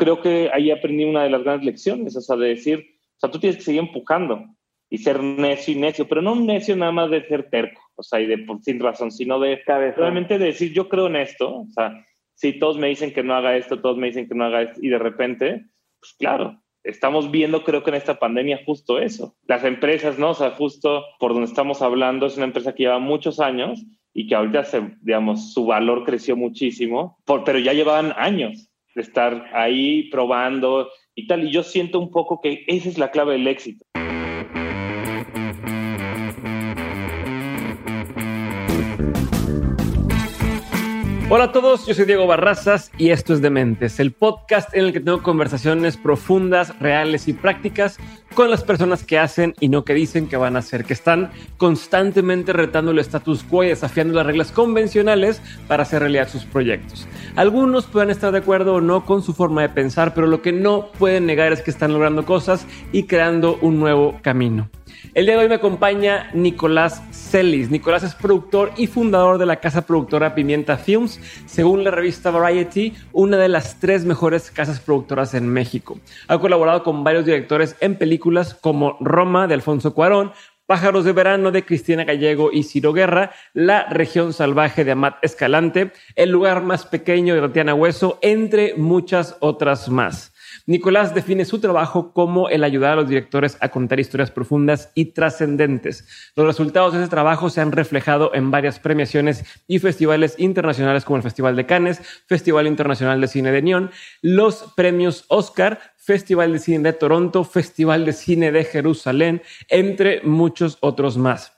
creo que ahí aprendí una de las grandes lecciones, o sea, de decir, o sea, tú tienes que seguir empujando y ser necio y necio, pero no un necio nada más de ser terco, o sea, y de por sin razón, sino de realmente de decir, yo creo en esto, o sea, si todos me dicen que no haga esto, todos me dicen que no haga esto, y de repente, pues claro, estamos viendo, creo que en esta pandemia, justo eso. Las empresas, ¿no? O sea, justo por donde estamos hablando, es una empresa que lleva muchos años y que ahorita, se, digamos, su valor creció muchísimo, por, pero ya llevaban años de estar ahí probando y tal. Y yo siento un poco que esa es la clave del éxito. Hola a todos, yo soy Diego Barrazas y esto es Dementes, el podcast en el que tengo conversaciones profundas, reales y prácticas con las personas que hacen y no que dicen que van a hacer, que están constantemente retando el status quo y desafiando las reglas convencionales para hacer realidad sus proyectos. Algunos pueden estar de acuerdo o no con su forma de pensar, pero lo que no pueden negar es que están logrando cosas y creando un nuevo camino. El día de hoy me acompaña Nicolás Celis. Nicolás es productor y fundador de la casa productora Pimienta Films, según la revista Variety, una de las tres mejores casas productoras en México. Ha colaborado con varios directores en películas como Roma de Alfonso Cuarón, Pájaros de Verano de Cristina Gallego y Ciro Guerra, La Región Salvaje de Amat Escalante, El Lugar Más Pequeño de Tatiana Hueso, entre muchas otras más. Nicolás define su trabajo como el ayudar a los directores a contar historias profundas y trascendentes. Los resultados de ese trabajo se han reflejado en varias premiaciones y festivales internacionales como el Festival de Cannes, Festival Internacional de Cine de Neón, los premios Oscar, Festival de Cine de Toronto, Festival de Cine de Jerusalén, entre muchos otros más.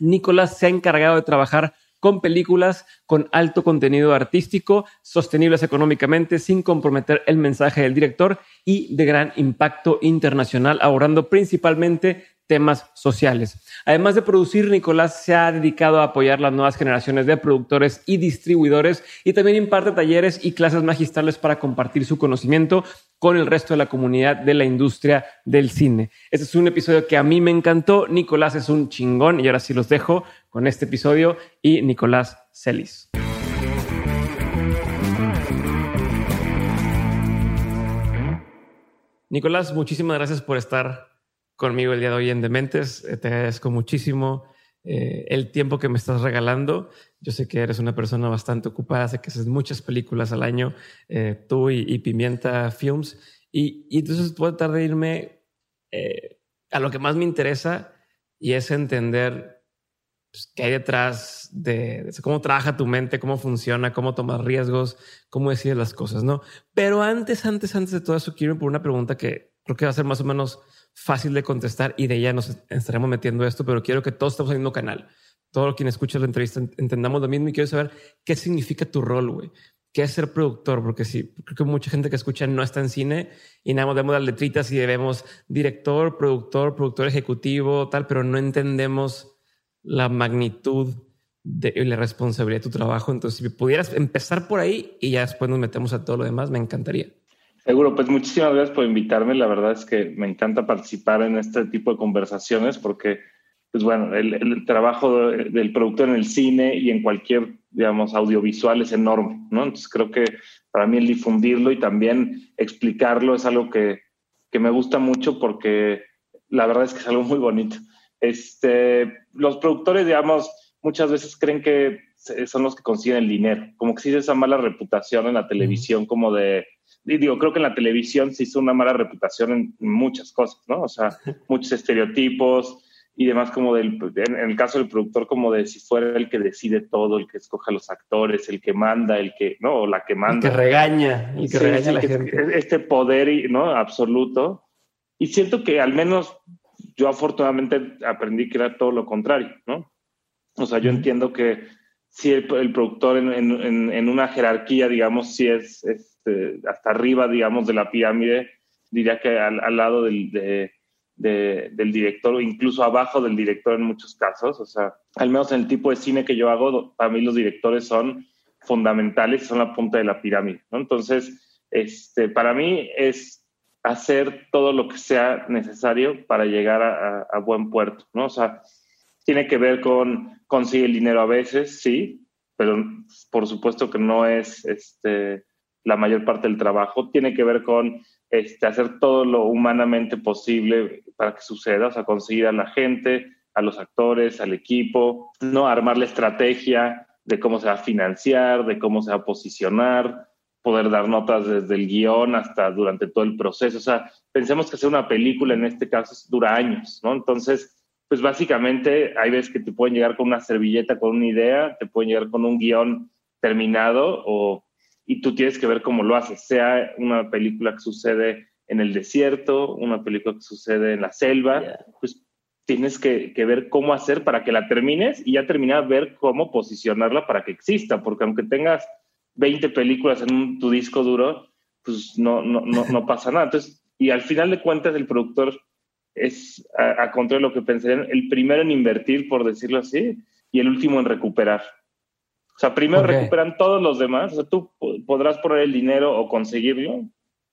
Nicolás se ha encargado de trabajar con películas con alto contenido artístico, sostenibles económicamente, sin comprometer el mensaje del director y de gran impacto internacional, abordando principalmente temas sociales. Además de producir, Nicolás se ha dedicado a apoyar las nuevas generaciones de productores y distribuidores y también imparte talleres y clases magistrales para compartir su conocimiento con el resto de la comunidad de la industria del cine. Este es un episodio que a mí me encantó. Nicolás es un chingón y ahora sí los dejo con este episodio y Nicolás Celis. Nicolás, muchísimas gracias por estar conmigo el día de hoy en Dementes. Eh, te agradezco muchísimo eh, el tiempo que me estás regalando. Yo sé que eres una persona bastante ocupada, sé que haces muchas películas al año, eh, tú y, Pimienta Films. Y, entonces puedo tratar de irme a lo que más me interesa y es entender pues, qué hay detrás de, cómo trabaja tu mente, cómo funciona, cómo tomas riesgos, cómo decides las cosas, ¿no? Pero antes, antes, antes de todo eso, quiero ir por una pregunta que creo que va a ser más o menos fácil de contestar y de ella nos estaremos metiendo esto, pero quiero que todos estemos en el mismo canal. Todo quien escucha la entrevista entendamos lo mismo y quiero saber qué significa tu rol, güey. ¿Qué es ser productor? Porque sí, creo que mucha gente que escucha no está en cine y nada más vemos las letritas y vemos director, productor, productor ejecutivo, tal, pero no entendemos la magnitud de la responsabilidad de tu trabajo. Entonces, si pudieras empezar por ahí y ya después nos metemos a todo lo demás, me encantaría. Seguro, pues muchísimas gracias por invitarme. La verdad es que me encanta participar en este tipo de conversaciones porque, pues bueno, el, trabajo del productor en el cine y en cualquier, digamos, audiovisual es enorme, ¿no? Entonces creo que para mí el difundirlo y también explicarlo es algo que, que me gusta mucho porque la verdad es que es algo muy bonito. Este, los productores, digamos, muchas veces creen que son los que consiguen el dinero, como que existe esa mala reputación en la televisión, como de y digo, creo que en la televisión se hizo una mala reputación en muchas cosas, ¿no? O sea, muchos estereotipos y demás, como del, en, el caso del productor, como de si fuera el que decide todo, el que escoge a los actores, el que manda, el que, ¿no? O la que manda. El que regaña, el que regaña a la gente. Este poder, ¿no? Absoluto. Y siento que al menos yo afortunadamente aprendí que era todo lo contrario, ¿no? O sea, yo entiendo que si el, productor en, en, en, una jerarquía, digamos, si es, es este, hasta arriba, digamos, de la pirámide, diría que al, lado del, del director o incluso abajo del director en muchos casos. O sea, al menos en el tipo de cine que yo hago, para mí los directores son fundamentales, son la punta de la pirámide. Entonces, este, para mí es hacer todo lo que sea necesario para llegar a, buen puerto, ¿no? O sea, tiene que ver con conseguir el dinero a veces, sí, pero por supuesto que no es este, la mayor parte del trabajo, tiene que ver con este, hacer todo lo humanamente posible para que suceda, o sea, conseguir a la gente, a los actores, al equipo, no armar la estrategia de cómo se va a financiar, de cómo se va a posicionar, poder dar notas desde el guion hasta durante todo el proceso. O sea, pensemos que hacer una película en este caso dura años, ¿no? Entonces, pues básicamente hay veces que te pueden llegar con una servilleta, con una idea, te pueden llegar con un guion terminado o, y tú tienes que ver cómo lo haces, sea una película que sucede en el desierto, una película que sucede en la selva, pues tienes que, ver cómo hacer para que la termines y ya terminar ver cómo posicionarla para que exista, porque aunque tengas 20 películas en tu disco duro, pues no, no, no, no pasa nada. Entonces, y al final de cuentas el productor es, a, contra de lo que pensarían, el primero en invertir, por decirlo así, y el último en recuperar. O sea, primero recuperan todos los demás, o sea, tú podrás poner el dinero o conseguirlo,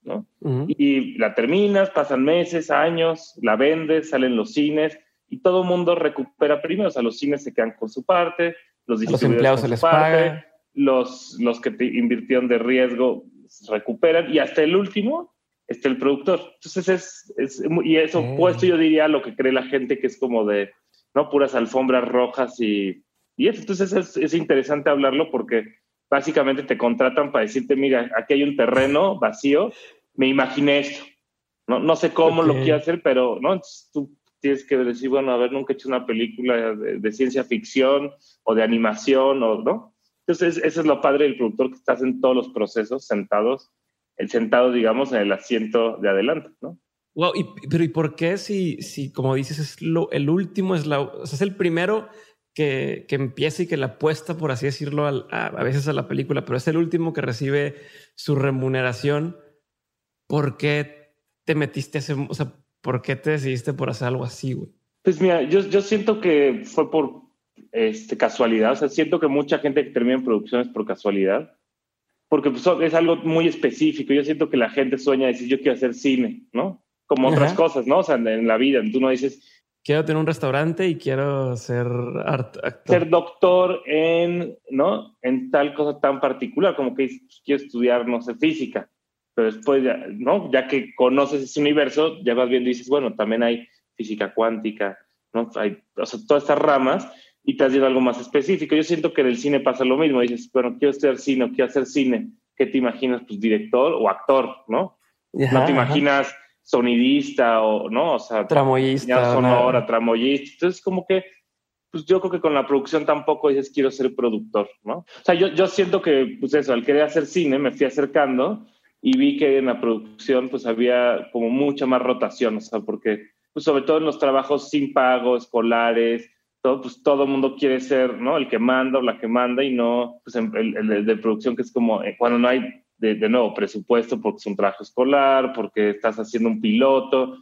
¿no? Y la terminas, pasan meses, años, la vendes, salen los cines y todo el mundo recupera primero, o sea, los cines se quedan con su parte, los los empleados se les paga. Los, los que te invirtieron de riesgo recuperan y hasta el último está el productor. Entonces es, es y eso opuesto yo diría lo que cree la gente que es como de, ¿no? Puras alfombras rojas y, y eso. Entonces es, es interesante hablarlo porque básicamente te contratan para decirte, mira, aquí hay un terreno vacío, me imaginé esto. No, no sé cómo lo quiero hacer, pero ¿no? tú tienes que decir, bueno, a ver, nunca he hecho una película de, ciencia ficción o de animación, o, ¿no? Entonces, eso es lo padre del productor, que estás en todos los procesos sentados, el sentado, digamos, en el asiento de adelante, ¿no? Wow, y, pero ¿y por qué si, si como dices, es lo, el último, es, la, o sea, es el primero que, que empieza y que la apuesta, por así decirlo, a, a, veces a la película, pero es el último que recibe su remuneración. ¿Por qué te metiste a ese, o sea, por qué te decidiste por hacer algo así, güey? Pues mira, yo, yo siento que fue por este, casualidad, o sea, siento que mucha gente que termina en producciones por casualidad, porque pues, es algo muy específico. Yo siento que la gente sueña decir, yo quiero hacer cine, ¿no? Como otras cosas, ¿no? O sea, en la vida, tú no dices, quiero tener un restaurante y quiero ser actor. Ser doctor en, ¿no? En tal cosa tan particular, como que quiero estudiar, no sé, física. Pero después, ya, ¿no? Ya que conoces ese universo, ya vas viendo y dices, bueno, también hay física cuántica, ¿no? Hay, o sea, todas estas ramas y te has ido algo más específico. Yo siento que en el cine pasa lo mismo. Dices, bueno, quiero estudiar cine, quiero hacer cine. ¿Qué te imaginas? Pues director o actor, ¿no? no te imaginas sonidista o, ¿no? O sea, tramoyista. Sonora, tramoyista. Entonces, como que, pues yo creo que con la producción tampoco dices quiero ser productor, ¿no? O sea, yo, yo siento que, pues eso, al querer hacer cine me fui acercando y vi que en la producción, pues había como mucha más rotación, o sea, porque, pues sobre todo en los trabajos sin pago, escolares, todo, pues todo mundo quiere ser, ¿no? El que manda o la que manda y no, pues el, el de producción que es como, eh, cuando no hay de, nuevo, presupuesto porque es un trabajo escolar, porque estás haciendo un piloto.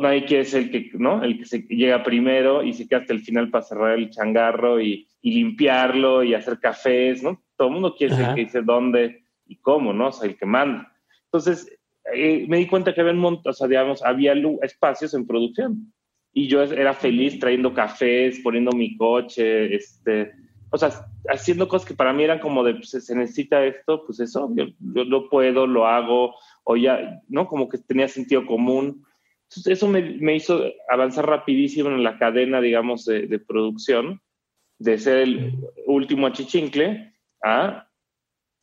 nadie quiere ser el que, ¿no? el que se llega primero y se queda hasta el final para cerrar el changarro y, limpiarlo y hacer cafés, ¿no? Todo el mundo quiere ser el que dice dónde y cómo, ¿no? O sea, el que manda. Entonces, eh, me di cuenta que había un o sea, digamos, había espacios en producción y yo era feliz trayendo cafés, poniendo mi coche, este, o sea, haciendo cosas que para mí eran como de, pues, se necesita esto, pues eso, yo, yo lo puedo, lo hago, o ya, ¿no? Como que tenía sentido común. Entonces, eso me, me hizo avanzar rapidísimo en la cadena, digamos, de, de producción, de ser el último achichincle a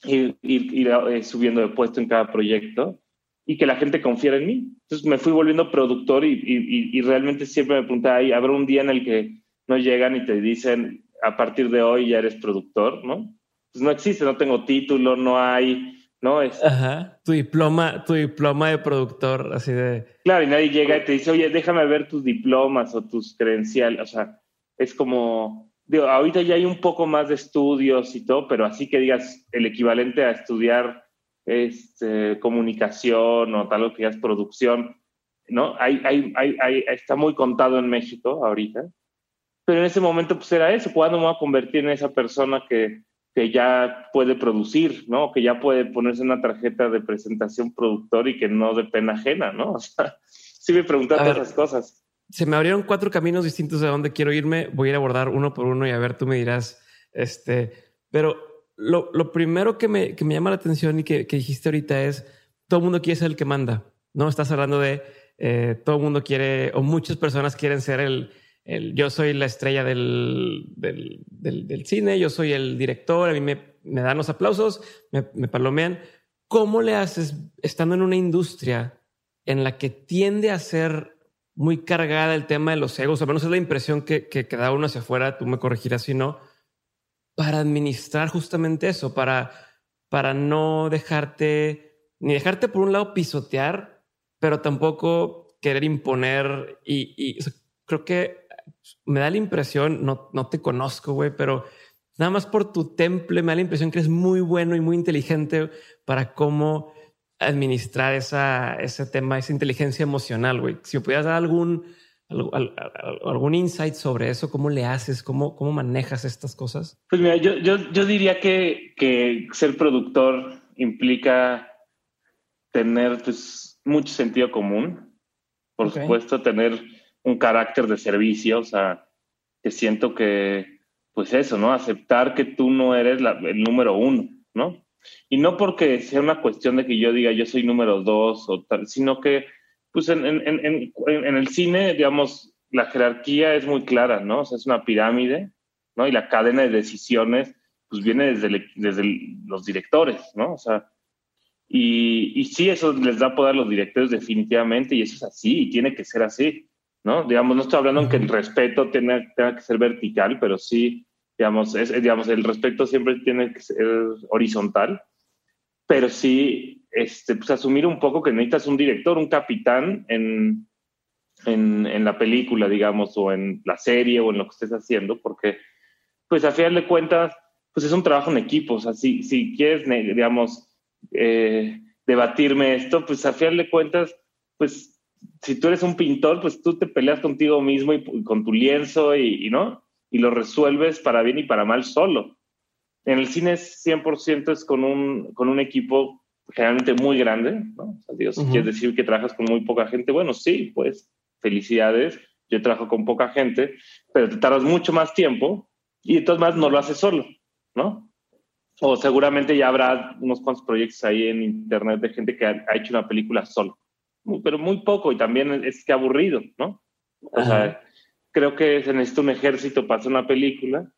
ir, ir, eh, subiendo de puesto en cada proyecto y que la gente confiara en mí. Entonces me fui volviendo productor y, y, y realmente siempre me preguntaba, ¿habrá un día en el que no llegan y te dicen, a partir de hoy ya eres productor, ¿no? Pues no existe, no tengo título, no hay, ¿no? Es... Ajá, tu diploma, tu diploma de productor, así de... Claro, y nadie llega y te dice, oye, déjame ver tus diplomas o tus credenciales, o sea, es como, digo, ahorita ya hay un poco más de estudios y todo, pero así que digas el equivalente a estudiar este, comunicación o tal o que digas producción, ¿no? Hay, hay, hay, está muy contado en México ahorita. Pero en ese momento, pues era eso, ¿cuándo me voy a convertir en esa persona que, que ya puede producir, ¿no? Que ya puede ponerse una tarjeta de presentación productor y que no de pena ajena, ¿no? O sea, sí me preguntaste esas cosas. Se me abrieron cuatro caminos distintos de dónde quiero irme. Voy a ir a abordar uno por uno y a ver, tú me dirás, este, pero lo, lo primero que me, que me, llama la atención y que, que, dijiste ahorita es, todo el mundo quiere ser el que manda, ¿no? Estás hablando de, eh, todo el mundo quiere, o muchas personas quieren ser el, el yo soy la estrella del, del, del, del, cine, yo soy el director, a mí me, me dan los aplausos, me, me palomean. ¿Cómo le haces estando en una industria en la que tiende a ser muy cargada el tema de los egos, o menos es la impresión que, que, que da uno hacia afuera, tú me corregirás si no, para administrar justamente eso, para, para no dejarte, ni dejarte por un lado pisotear, pero tampoco querer imponer. Y, creo que me da la impresión, no, no te conozco, güey, pero nada más por tu temple me da la impresión que eres muy bueno y muy inteligente para cómo administrar esa, ese tema, esa inteligencia emocional, güey. Si pudieras dar algún, algún insight sobre eso, cómo le haces, cómo, cómo manejas estas cosas. Pues mira, yo, yo, yo diría que, que ser productor implica tener pues, mucho sentido común, por okay. supuesto, tener un carácter de servicio, o sea, que siento que, pues eso, ¿no? Aceptar que tú no eres la, el número uno, ¿no? Y no porque sea una cuestión de que yo diga yo soy número dos o tal, sino que pues en, en, en, en, el cine, digamos, la jerarquía es muy clara, ¿no? O sea, es una pirámide, ¿no? Y la cadena de decisiones, pues viene desde, el, desde el, los directores, ¿no? O sea, y, y sí, eso les da poder a los directores definitivamente, y eso es así, y tiene que ser así, ¿no? Digamos, no estoy hablando en que el respeto tenga, tenga que ser vertical, pero sí, digamos, es, digamos, el respeto siempre tiene que ser horizontal, pero sí este, pues asumir un poco que necesitas un director, un capitán en, en, en, la película, digamos, o en la serie o en lo que estés haciendo, porque, pues a final de cuentas, pues es un trabajo en equipo. O sea, si, si quieres, digamos, eh, debatirme esto, pues a final de cuentas, pues si tú eres un pintor, pues tú te peleas contigo mismo y, con tu lienzo y, y, ¿no? Y lo resuelves para bien y para mal solo. En el cine es 100% es con un, con un equipo generalmente muy grande, ¿no? O sea, digo, si uh -huh. quieres decir que trabajas con muy poca gente, bueno, sí, pues felicidades, yo trabajo con poca gente, pero te tardas mucho más tiempo y entonces más no lo haces solo, ¿no? O seguramente ya habrá unos cuantos proyectos ahí en internet de gente que ha, ha hecho una película solo, pero muy poco y también es que aburrido, ¿no? O Ajá. sea, creo que se necesita un ejército para hacer una película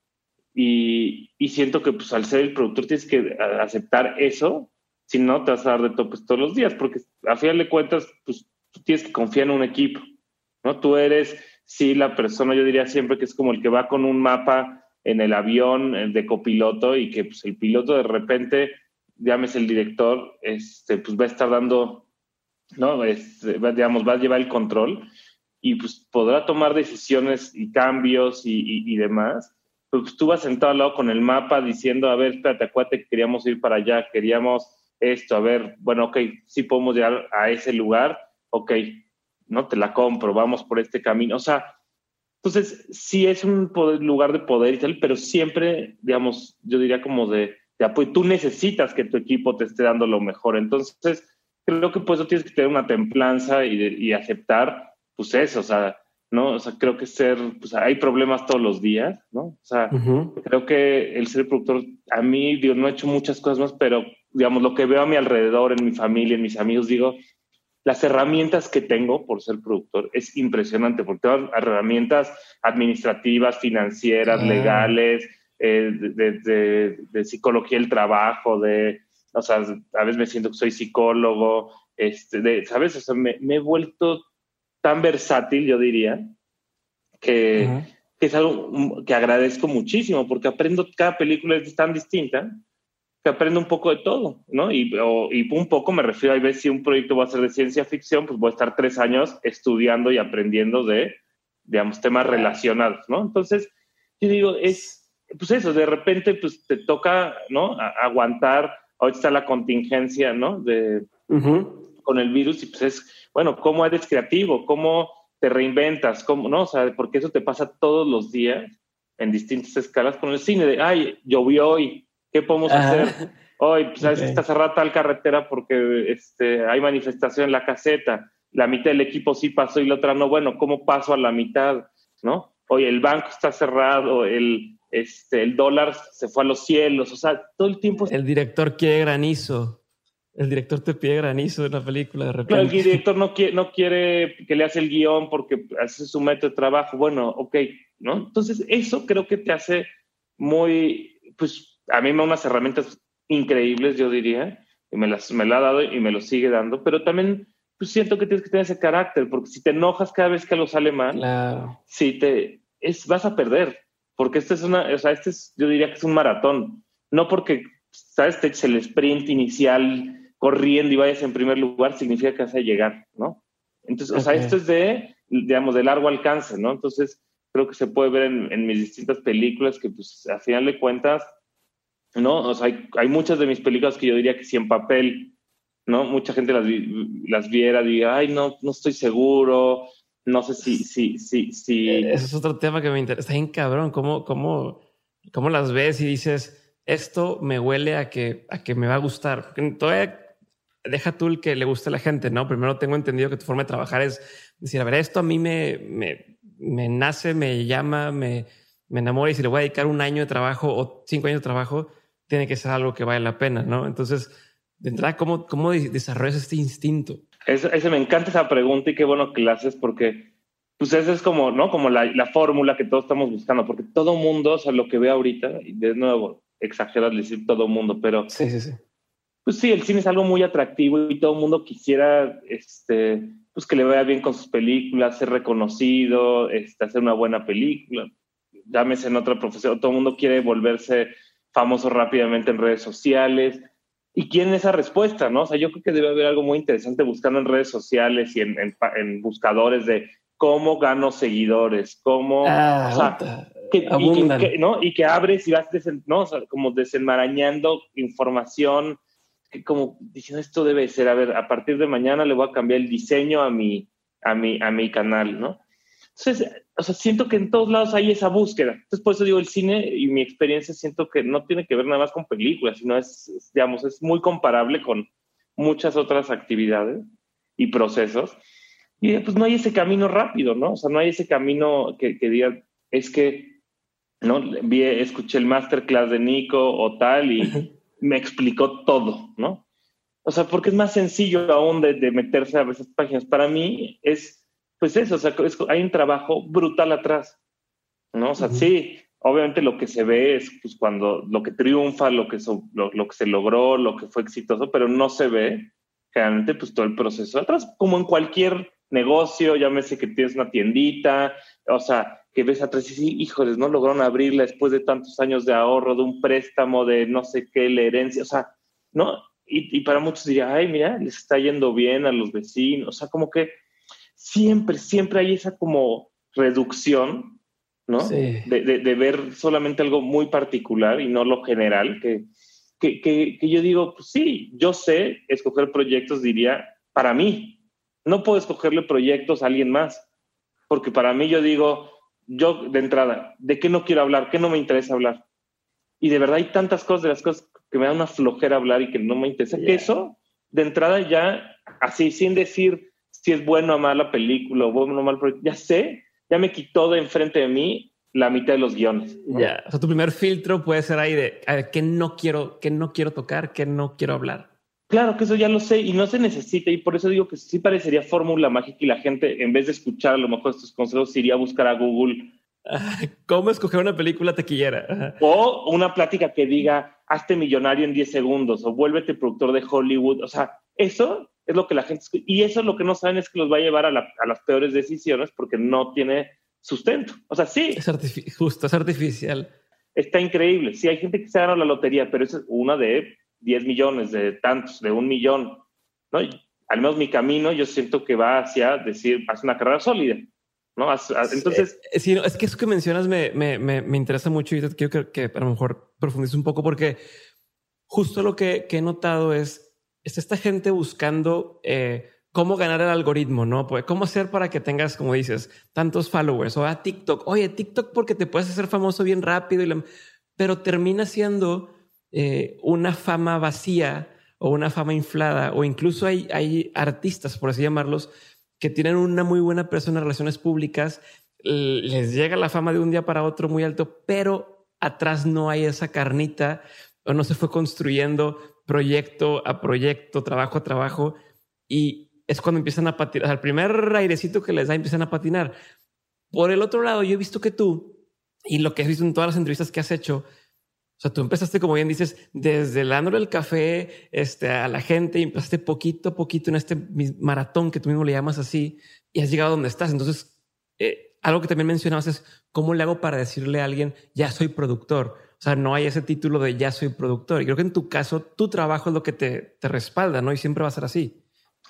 y, y siento que pues al ser el productor tienes que aceptar eso si no te vas a dar de topes todos los días, porque a final de cuentas, pues tú tienes que confiar en un equipo, ¿no? Tú eres, sí, la persona, yo diría siempre que es como el que va con un mapa en el avión de copiloto y que pues el piloto de repente, llámese el director, este, pues va a estar dando, ¿no? Este, digamos, va a llevar el control y pues podrá tomar decisiones y cambios y demás, pues tú vas sentado al lado con el mapa diciendo, a ver, espérate, acuérdate que queríamos ir para allá, queríamos esto, a ver, bueno, ok, sí podemos llegar a ese lugar, ok, no te la compro, vamos por este camino. O sea, entonces sí es un poder, lugar de poder y tal, pero siempre, digamos, yo diría como de, de apoyo. Tú necesitas que tu equipo te esté dando lo mejor. Entonces, creo que pues tienes que tener una templanza y, de, y aceptar, pues eso, o sea, ¿no? O sea, creo que ser, pues hay problemas todos los días, ¿no? O sea, uh -huh. creo que el ser productor, a mí, digo, no he hecho muchas cosas más, pero digamos, lo que veo a mi alrededor, en mi familia, en mis amigos, digo, las herramientas que tengo por ser productor es impresionante, porque tengo herramientas administrativas, financieras, ah. legales, eh, de, de, de, psicología del trabajo, de, o sea, a veces me siento que soy psicólogo, este, de, ¿sabes? O sea, me, me he vuelto tan versátil, yo diría, que, uh -huh. que es algo que agradezco muchísimo, porque aprendo, cada película es tan distinta, que aprendo un poco de todo, ¿no? Y, o, y un poco me refiero a ver si un proyecto va a ser de ciencia ficción, pues voy a estar tres años estudiando y aprendiendo de, digamos, temas relacionados, ¿no? Entonces, yo digo, es, pues eso, de repente, pues te toca, ¿no? A, aguantar, ahorita está la contingencia, ¿no? De, uh -huh. con el virus y pues es, bueno, ¿cómo eres creativo? ¿Cómo te reinventas? ¿Cómo, no? O sea, porque eso te pasa todos los días en distintas escalas con el cine, de, ay, llovió hoy, ¿Qué podemos hacer? Hoy, pues, sabes okay. está cerrada tal carretera porque este, hay manifestación en la caseta. La mitad del equipo sí pasó y la otra no. Bueno, ¿cómo paso a la mitad? ¿No? Hoy el banco está cerrado, el, este, el dólar se fue a los cielos, o sea, todo el tiempo... El director quiere granizo. El director te pide granizo en la película de repente. el director no quiere, no quiere que le hace el guion porque hace su método de trabajo. Bueno, ok, ¿no? Entonces, eso creo que te hace muy, pues, a mí me da unas herramientas increíbles, yo diría, y me las me la ha dado y me lo sigue dando, pero también pues siento que tienes que tener ese carácter, porque si te enojas cada vez que algo sale mal, si te, es, vas a perder, porque este es una, o sea, este es, yo diría que es un maratón, no porque, sabes, te el sprint inicial corriendo y vayas en primer lugar, significa que vas a llegar, ¿no? Entonces, o sea, esto es de, digamos, de largo alcance, ¿no? Entonces, creo que se puede ver en, mis distintas películas que, pues, a final de cuentas, ¿no? Hay, hay muchas de mis películas que yo diría que si en papel ¿no? Mucha gente las, las viera, diga, ay, no, no estoy seguro, no sé si, si, si, si. Eh, ese es otro tema que me interesa. Está bien cabrón. ¿Cómo, cómo, cómo las ves y dices, esto me huele a que, a que me va a gustar? Porque todavía deja tú el que le guste a la gente, ¿no? Primero tengo entendido que tu forma de trabajar es decir, a ver, esto a mí me, me, me nace, me llama, me, me enamora y si le voy a dedicar un año de trabajo o cinco años de trabajo, tiene que ser algo que vale la pena, ¿no? Entonces, de entrada, ¿cómo, cómo desarrollas este instinto? Ese, me encanta esa pregunta y qué bueno que la haces porque pues esa es como, ¿no? Como la, la fórmula que todos estamos buscando, porque todo mundo, o sea, lo que ve ahorita, y de nuevo, exageras decir todo mundo, pero... Sí, sí, sí. Pues sí, el cine es algo muy atractivo y todo el mundo quisiera, este, pues que le vaya bien con sus películas, ser reconocido, este, hacer una buena película. Llámese en otra profesión, todo el mundo quiere volverse famoso rápidamente en redes sociales y quieren esa respuesta, ¿no? O sea, yo creo que debe haber algo muy interesante buscando en redes sociales y en, en, buscadores de cómo gano seguidores, cómo, ah, o sea, que, y, que, ¿no? y que abres y vas ¿no? o sea, como desenmarañando información, que como diciendo esto debe ser, a ver, a partir de mañana le voy a cambiar el diseño a mi, a mi, a mi canal, ¿no? Entonces, o sea, siento que en todos lados hay esa búsqueda. Entonces, por eso digo, el cine y mi experiencia siento que no tiene que ver nada más con películas, sino es, digamos, es muy comparable con muchas otras actividades y procesos. Y pues no hay ese camino rápido, ¿no? O sea, no hay ese camino que, que diga, es que, ¿no? Vi, escuché el masterclass de Nico o tal y me explicó todo, ¿no? O sea, porque es más sencillo aún de, de meterse a esas páginas. Para mí es pues eso, o sea, hay un trabajo brutal atrás, ¿no? O sea, sí, obviamente lo que se ve es pues, cuando lo que triunfa, lo que, lo, que se logró, lo que fue exitoso, pero no se ve generalmente pues todo el proceso atrás, como en cualquier negocio, llámese que tienes una tiendita, o sea, que ves atrás y sí, híjoles, no lograron abrirla después de tantos años de ahorro, de un préstamo, de no sé qué, la herencia, o sea, ¿no? Y, y para muchos diría, ay, mira, les está yendo bien a los vecinos, o sea, como que siempre, siempre hay esa como reducción, ¿no? De, de, ver solamente algo muy particular y no lo general, que, que, que, yo digo, pues sí, yo sé escoger proyectos, diría, para mí. No puedo escogerle proyectos a alguien más, porque para mí yo digo, yo de entrada, ¿de qué no quiero hablar? ¿Qué no me interesa hablar? Y de verdad hay tantas cosas de las cosas que me da una flojera hablar y que no me interesa. Que eso, de entrada ya, así, sin decir, si es bueno o mala película o bueno o mal proyecto. Ya sé, ya me quitó de enfrente de mí la mitad de los guiones. Ya, o sea, tu primer filtro puede ser ahí de qué no quiero, qué no quiero tocar, qué no quiero hablar. Claro que eso ya lo sé y no se necesita y por eso digo que sí parecería fórmula mágica y la gente en vez de escuchar a lo mejor estos consejos iría a buscar a Google ¿Cómo escoger una película taquillera? O una plática que diga, hazte millonario en 10 segundos o vuélvete productor de Hollywood. O sea, eso es lo que la gente... Y eso es lo que no saben es que los va a llevar a, las peores decisiones porque no tiene sustento. O sea, sí. Es justo, es artificial. Está increíble. Sí, hay gente que se gana la lotería, pero esa es una de 10 millones, de tantos, de un millón. ¿no? al menos mi camino yo siento que va hacia decir, hacia una carrera sólida. ¿no? Entonces... Sí, es que eso que mencionas me, me, me, interesa mucho y quiero que, a lo mejor profundices un poco porque justo lo que, que he notado es está esta gente buscando eh, cómo ganar el algoritmo, ¿no? Pues cómo hacer para que tengas, como dices, tantos followers o a TikTok. Oye, TikTok porque te puedes hacer famoso bien rápido, y pero termina siendo eh, una fama vacía o una fama inflada o incluso hay, hay artistas, por así llamarlos, que tienen una muy buena persona en relaciones públicas, les llega la fama de un día para otro muy alto, pero atrás no hay esa carnita o no se fue construyendo proyecto a proyecto, trabajo a trabajo y es cuando empiezan a patinar. O el primer airecito que les da empiezan a patinar. Por el otro lado, yo he visto que tú y lo que has visto en todas las entrevistas que has hecho, o sea, tú empezaste, como bien dices, desde el del café este, a la gente y empezaste poquito a poquito en este maratón que tú mismo le llamas así y has llegado a donde estás. Entonces, eh, algo que también mencionabas es cómo le hago para decirle a alguien ya soy productor. O sea, no hay ese título de ya soy productor. Y creo que en tu caso, tu trabajo es lo que te, te respalda, ¿no? Y siempre va a ser así.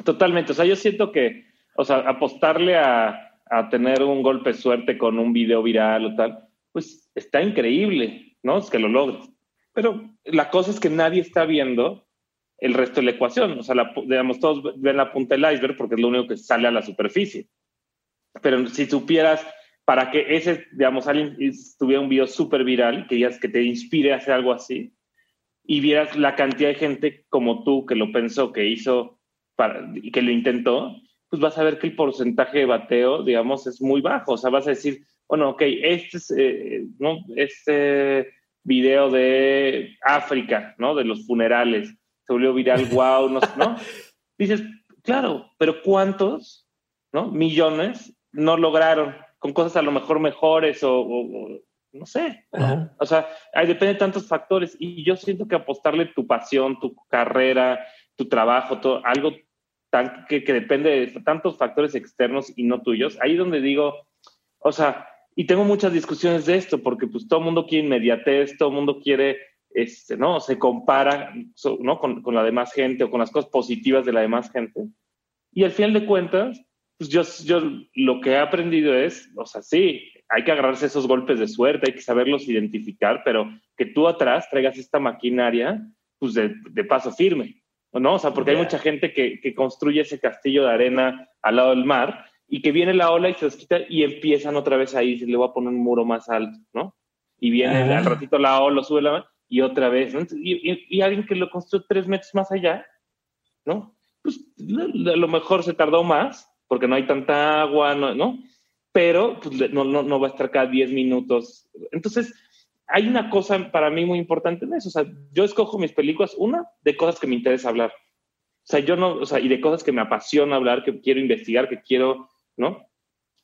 Totalmente. O sea, yo siento que, o sea, apostarle a, a tener un golpe de suerte con un video viral o tal, pues está increíble, ¿no? Es que lo logres. Pero la cosa es que nadie está viendo el resto de la ecuación. O sea, digamos, todos ven la punta del iceberg porque es lo único que sale a la superficie. Pero si supieras para que ese, digamos, alguien tuviera un video súper viral, que, que te inspire a hacer algo así, y vieras la cantidad de gente como tú que lo pensó, que hizo para, y que lo intentó, pues vas a ver que el porcentaje de bateo, digamos, es muy bajo. O sea, vas a decir, bueno, ok, este, es, eh, ¿no? este video de África, ¿no? De los funerales, se volvió viral, wow, ¿no? ¿no? Dices, claro, pero ¿cuántos, ¿no? Millones no lograron con cosas a lo mejor mejores o, no sé. O sea, depende de tantos factores y yo siento que apostarle tu pasión, tu carrera, tu trabajo, todo, algo tan, que, que depende de tantos factores externos y no tuyos, ahí donde digo, o sea, y tengo muchas discusiones de esto, porque pues todo el mundo quiere inmediatez, todo el mundo quiere, este, ¿no? Se compara, ¿no? Con, con, la demás gente o con las cosas positivas de la demás gente. Y al final de cuentas, pues yo, yo lo que he aprendido es, o sea, sí, hay que agarrarse esos golpes de suerte, hay que saberlos identificar, pero que tú atrás traigas esta maquinaria, pues de, de paso firme, ¿no? O sea, porque hay mucha gente que, que construye ese castillo de arena al lado del mar y que viene la ola y se los quita y empiezan otra vez ahí, se le va a poner un muro más alto, ¿no? Y viene al ratito la ola, sube la y otra vez, ¿no? y, y, alguien que lo construyó tres metros más allá, ¿no? Pues a lo mejor se tardó más porque no hay tanta agua, ¿no? ¿no? Pero pues, no, no, no va a estar cada 10 minutos. Entonces, hay una cosa para mí muy importante en eso. O sea, yo escojo mis películas, una, de cosas que me interesa hablar. O sea, yo no, o sea, y de cosas que me apasiona hablar, que quiero investigar, que quiero ¿no?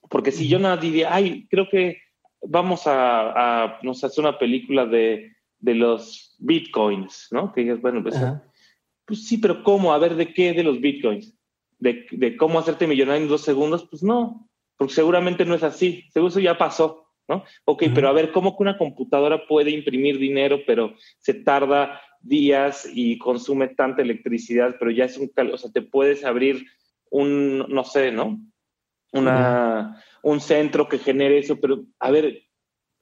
Porque si yo nada diría, ay, creo que vamos a, a nos hacer una película de, de, los bitcoins, ¿no? Que digas, bueno, pues, pues, sí, pero ¿cómo? A ver, ¿de qué de los bitcoins? ¿De, de cómo hacerte millonario en dos segundos? Pues no, porque seguramente no es así, seguro eso ya pasó, ¿no? Ok, pero a ver, ¿cómo que una computadora puede imprimir dinero, pero se tarda días y consume tanta electricidad, pero ya es un, o sea, te puedes abrir un, no sé, ¿no? una, un centro que genere eso, pero a ver,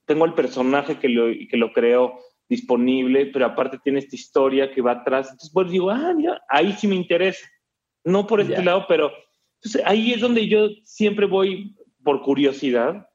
tengo el personaje que lo, que lo creo disponible, pero aparte tiene esta historia que va atrás. Entonces, pues digo, ah, mira, ahí sí me interesa. No por este lado, pero entonces, ahí es donde yo siempre voy por curiosidad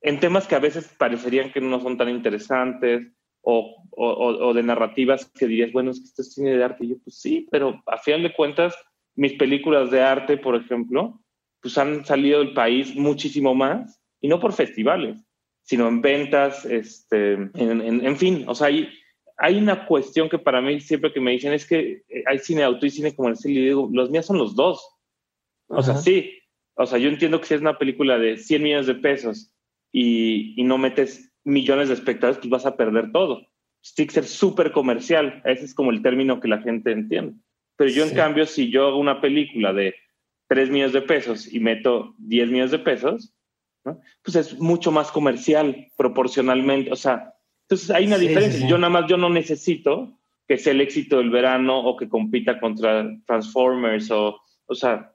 en temas que a veces parecerían que no son tan interesantes o, o, o de narrativas que dirías, bueno, es que esto es cine de arte. Y yo, pues sí, pero a final de cuentas, mis películas de arte, por ejemplo, pues han salido del país muchísimo más, y no por festivales, sino en ventas, este, en, fin, o sea, hay, hay una cuestión que para mí siempre que me dicen es que eh, hay cine de auto y cine comercial, y digo, los míos son los dos. O sea, sí, o sea, yo entiendo que si es una película de 100 millones de pesos y, y no metes millones de espectadores, pues vas a perder todo. Tiene que ser súper comercial, ese es como el término que la gente entiende. Pero yo, en cambio, si yo hago una película de 3 millones de pesos y meto 10 millones de pesos, ¿no? pues es mucho más comercial proporcionalmente. O sea, entonces hay una diferencia. Yo nada más, yo no necesito que sea el éxito del verano o que compita contra Transformers o, o sea,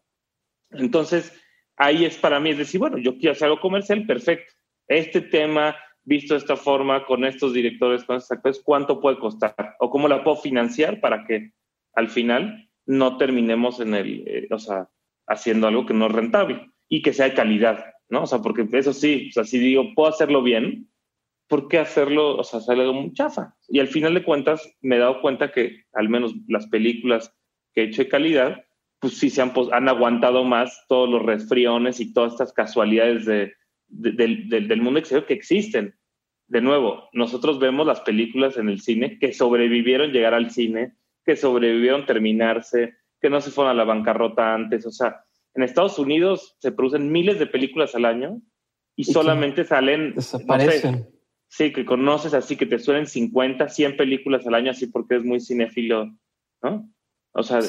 entonces ahí es para mí, es decir, bueno, yo quiero hacer algo comercial, perfecto. Este tema, visto de esta forma, con estos directores, con estos actores, ¿cuánto puede costar? ¿O cómo la puedo financiar para que al final no terminemos en el, eh, o sea, haciendo algo que no es rentable y que sea de calidad, ¿no? O sea, porque eso sí, o sea, si digo, puedo hacerlo bien, ¿por qué hacerlo, o sea, sale muy chafa? Y al final de cuentas me he dado cuenta que al menos las películas que he hecho de calidad, pues sí se han, han aguantado más todos los resfriones y todas estas casualidades de, del, del mundo exterior que existen. de nuevo, nosotros vemos las películas en el cine que sobrevivieron llegar al cine, que sobrevivieron terminarse, que no se fueron a la bancarrota antes. O sea, en Estados Unidos se producen miles de películas al año y, solamente salen... Desaparecen. Sí, que conoces así, que te suelen 50, 100 películas al año así porque es muy cinéfilo, ¿no? O sea,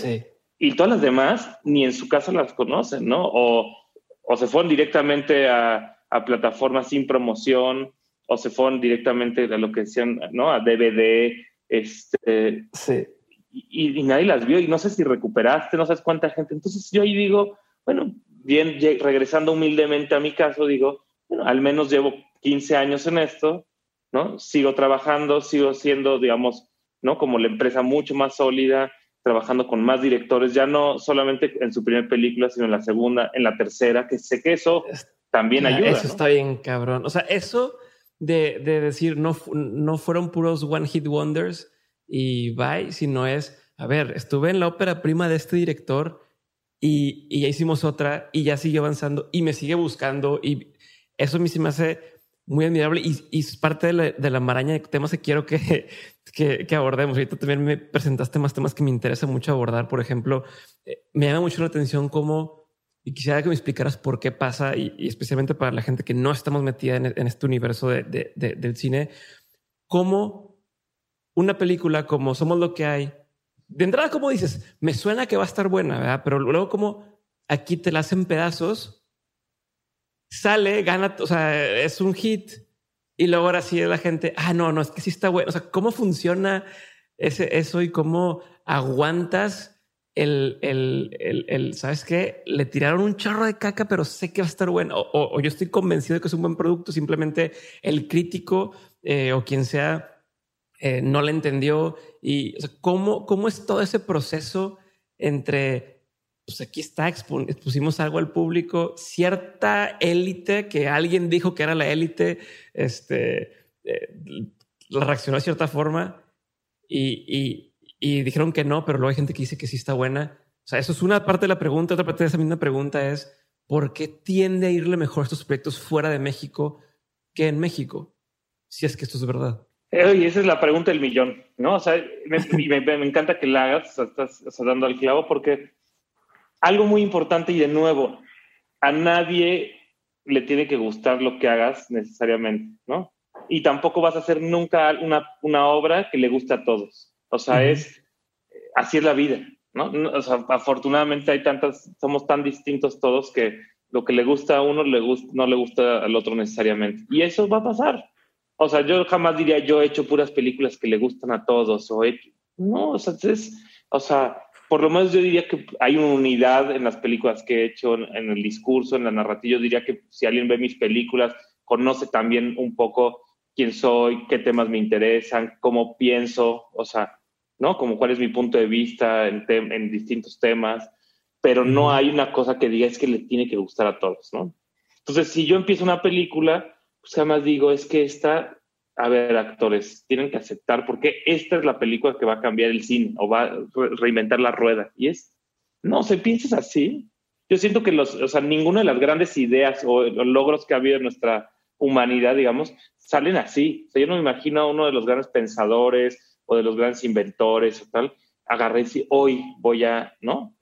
y todas las demás ni en su casa las conocen, ¿no? O, o se fueron directamente a, a plataformas sin promoción o se fueron directamente a lo que decían, ¿no? A DVD, este... Sí y, nadie las vio y no sé si recuperaste, no sabes cuánta gente. Entonces yo ahí digo, bueno, bien, regresando humildemente a mi caso, digo, bueno, al menos llevo 15 años en esto, ¿no? Sigo trabajando, sigo siendo, digamos, ¿no? Como la empresa mucho más sólida, trabajando con más directores, ya no solamente en su primera película, sino en la segunda, en la tercera, que sé que eso también ayuda. Eso está bien, cabrón. O sea, eso de, de decir, no, no fueron puros one hit wonders, y bye, sino es, a ver, estuve en la ópera prima de este director y, y ya hicimos otra y ya sigue avanzando y me sigue buscando y eso a mí sí me hace muy admirable y, y es parte de la, de la, maraña de temas que quiero que, que, que, abordemos. Ahorita también me presentaste más temas que me interesa mucho abordar. Por ejemplo, eh, me llama mucho la atención cómo, y quisiera que me explicaras por qué pasa, y, y especialmente para la gente que no estamos metida en, en este universo de, de, de, del cine, cómo una película como Somos lo que hay, de entrada, como dices, me suena que va a estar buena, ¿verdad? Pero luego como aquí te la hacen pedazos, sale, gana, o sea, es un hit. Y luego ahora sí la gente, ah, no, no, es que sí está bueno. O sea, ¿cómo funciona ese, eso y cómo aguantas el, el, el, el, ¿sabes qué? Le tiraron un chorro de caca, pero sé que va a estar bueno. O, yo estoy convencido de que es un buen producto. Simplemente el crítico eh, o quien sea eh, no le entendió y ¿cómo, cómo es todo ese proceso entre, pues aquí está, expusimos algo al público, cierta élite que alguien dijo que era la élite, este, eh, reaccionó de cierta forma y, y, dijeron que no, pero luego hay gente que dice que sí está buena. O sea, eso es una parte de la pregunta. Otra parte de esa misma pregunta es, ¿por qué tiende a irle mejor estos proyectos fuera de México que en México? Si es que esto es verdad. Y esa es la pregunta del millón, ¿no? O sea, me, me, encanta que la hagas, estás, dando al clavo, porque algo muy importante y de nuevo, a nadie le tiene que gustar lo que hagas necesariamente, ¿no? Y tampoco vas a hacer nunca una, una obra que le guste a todos. O sea, es, así es la vida, ¿no? O sea, afortunadamente hay tantas, somos tan distintos todos que lo que le gusta a uno le gusta, no le gusta al otro necesariamente. Y eso va a pasar. O sea, yo jamás diría yo he hecho puras películas que le gustan a todos o no, o sea, es, o sea, por lo menos yo diría que hay una unidad en las películas que he hecho, en, el discurso, en la narrativa. Yo diría que si alguien ve mis películas, conoce también un poco quién soy, qué temas me interesan, cómo pienso, o sea, ¿no? Como cuál es mi punto de vista en, en distintos temas, pero no hay una cosa que diga es que le tiene que gustar a todos, ¿no? Entonces, si yo empiezo una película, pues jamás digo, es que esta, a ver, actores, tienen que aceptar porque esta es la película que va a cambiar el cine o va a reinventar la rueda. Y es, no, se piensas así. Yo siento que los, o sea, ninguna de las grandes ideas o los logros que ha habido en nuestra humanidad, digamos, salen así. O sea, yo no me imagino a uno de los grandes pensadores o de los grandes inventores o tal, agarré y hoy voy a, ¿no?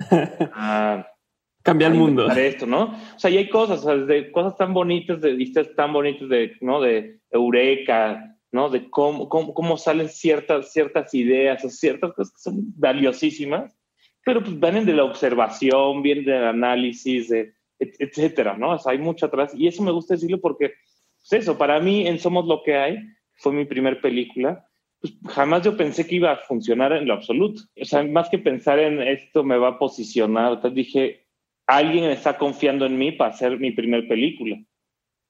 A, Cambia el mundo. Esto, ¿no? O sea, y hay cosas, o de cosas tan bonitas, de vistas tan bonitas de, ¿no? De Eureka, ¿no? De cómo, cómo, cómo, salen ciertas, ciertas ideas o ciertas cosas que son valiosísimas, pero pues vienen de la observación, vienen del análisis, de, etcétera, ¿no? O sea, hay mucho atrás y eso me gusta decirlo porque, pues eso, para mí en Somos lo que hay, fue mi primer película, pues jamás yo pensé que iba a funcionar en lo absoluto. O sea, más que pensar en esto me va a posicionar, dije, alguien está confiando en mí para hacer mi primer película,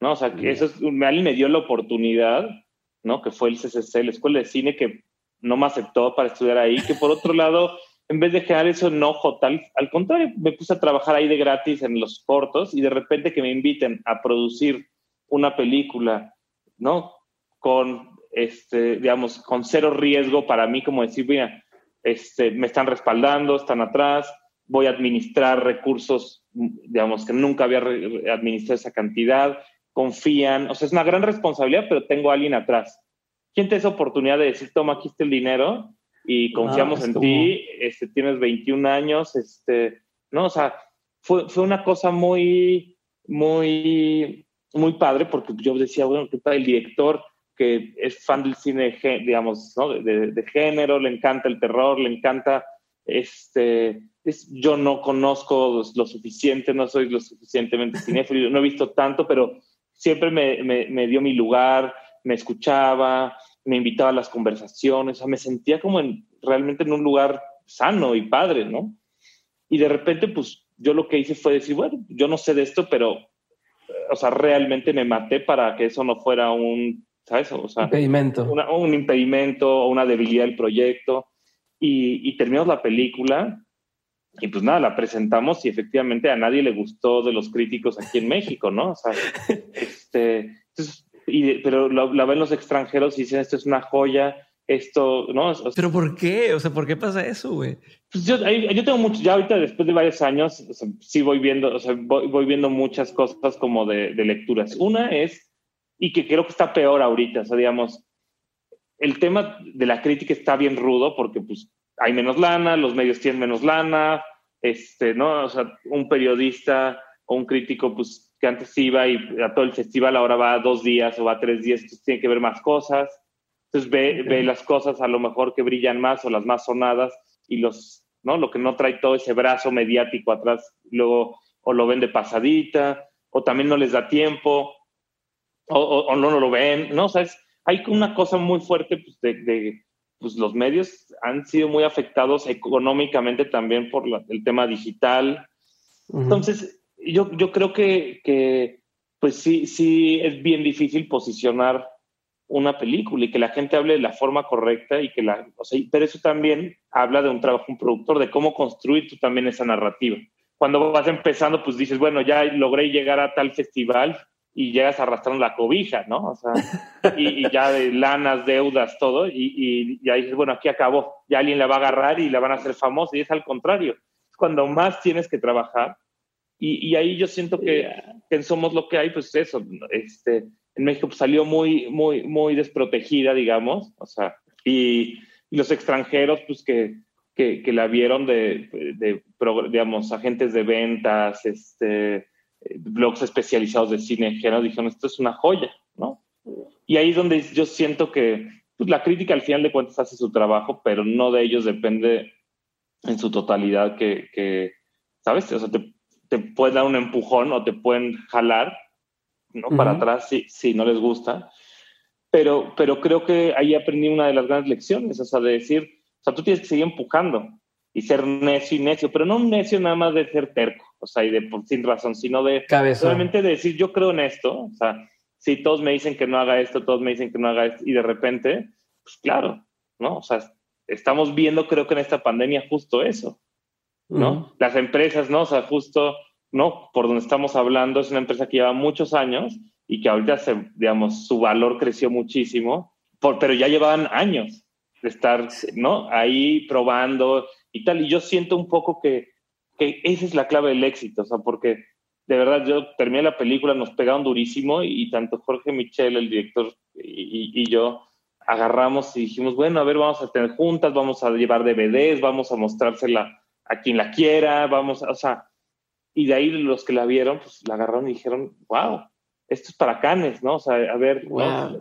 ¿no? O sea, que eso es, alguien me dio la oportunidad, ¿no? Que fue el CCC, la Escuela de Cine, que no me aceptó para estudiar ahí, que por otro lado, en vez de generar eso enojo tal, al contrario, me puse a trabajar ahí de gratis en los cortos y de repente que me inviten a producir una película, ¿no? Con, este, digamos, con cero riesgo para mí, como decir, mira, este, me están respaldando, están atrás, voy a administrar recursos, digamos, que nunca había administrado esa cantidad, confían, o sea, es una gran responsabilidad, pero tengo a alguien atrás. ¿Quién te da esa oportunidad de decir, toma, aquí está el dinero y confiamos en ti, este, tienes 21 años, este, ¿no? O sea, fue, fue una cosa muy, muy, muy padre porque yo decía, bueno, ¿qué tal el director? que es fan del cine, digamos, ¿no? de, de, género, le encanta el terror, le encanta, este, es, yo no conozco lo suficiente, no soy lo suficientemente cinéfilo, no he visto tanto, pero siempre me, me, me, dio mi lugar, me escuchaba, me invitaba a las conversaciones, o sea, me sentía como en, realmente en un lugar sano y padre, ¿no? Y de repente, pues yo lo que hice fue decir, bueno, yo no sé de esto, pero, o sea, realmente me maté para que eso no fuera un ¿sabes? O sea, impedimento. un impedimento o una debilidad del proyecto. Y, y, terminamos la película y pues nada, la presentamos y efectivamente a nadie le gustó de los críticos aquí en México, ¿no? O sea, este, y, pero la ven los extranjeros y dicen, esto es una joya, esto, ¿no? ¿Pero por qué? O sea, ¿por qué pasa eso, güey? Pues yo, yo tengo mucho, ya ahorita después de varios años, sí voy viendo, o sea, voy, voy viendo muchas cosas como de, de lecturas. Una es y que creo que está peor ahorita. O sea, digamos, el tema de la crítica está bien rudo porque pues hay menos lana, los medios tienen menos lana, este, ¿no? O sea, un periodista o un crítico pues que antes iba y a todo el festival ahora va dos días o va tres días, entonces tiene que ver más cosas. Entonces ve, ve las cosas a lo mejor que brillan más o las más sonadas y los, ¿no? Lo que no trae todo ese brazo mediático atrás, luego o lo ven de pasadita o también no les da tiempo o, no, no lo ven, ¿no? O sea, hay una cosa muy fuerte pues, de, pues los medios han sido muy afectados económicamente también por el tema digital. Entonces, yo, yo creo que, que, pues sí, sí es bien difícil posicionar una película y que la gente hable de la forma correcta y que la, o sea, pero eso también habla de un trabajo, un productor, de cómo construir tú también esa narrativa. Cuando vas empezando, pues dices, bueno, ya logré llegar a tal festival, y llegas arrastrando la cobija, ¿no? O sea, y, ya de lanas, deudas, todo, y, y, ahí dices, bueno, aquí acabó, ya alguien la va a agarrar y la van a hacer famosa, y es al contrario, es cuando más tienes que trabajar, y, y ahí yo siento que, que, Somos lo que hay, pues eso, este, en México pues, salió muy, muy, muy desprotegida, digamos, o sea, y, los extranjeros, pues que, que, que la vieron de, de, digamos, agentes de ventas, este blogs especializados de cine género dijeron, esto es una joya, ¿no? Y ahí es donde yo siento que pues, la crítica al final de cuentas hace su trabajo, pero no de ellos depende en su totalidad que, que ¿sabes? O sea, te, te pueden dar un empujón o te pueden jalar, ¿no? Para atrás si, si no les gusta. Pero, pero creo que ahí aprendí una de las grandes lecciones, o sea, de decir, o sea, tú tienes que seguir empujando y ser necio y necio, pero no un necio nada más de ser terco, o sea, y de por sin razón, sino de solamente de decir, yo creo en esto, o sea, si todos me dicen que no haga esto, todos me dicen que no haga esto, y de repente, pues claro, ¿no? O sea, estamos viendo, creo que en esta pandemia, justo eso, ¿no? Las empresas, ¿no? O sea, justo, ¿no? Por donde estamos hablando, es una empresa que lleva muchos años y que ahorita, se, digamos, su valor creció muchísimo, por, pero ya llevaban años de estar, ¿no? Ahí probando y tal, y yo siento un poco que que esa es la clave del éxito, o sea, porque de verdad yo terminé la película, nos pegaron durísimo y, tanto Jorge Michel, el director, y, yo agarramos y dijimos, bueno, a ver, vamos a tener juntas, vamos a llevar DVDs, vamos a mostrársela a quien la quiera, vamos, a, o sea, y de ahí los que la vieron, pues la agarraron y dijeron, wow, esto es para Canes, ¿no? O sea, a ver,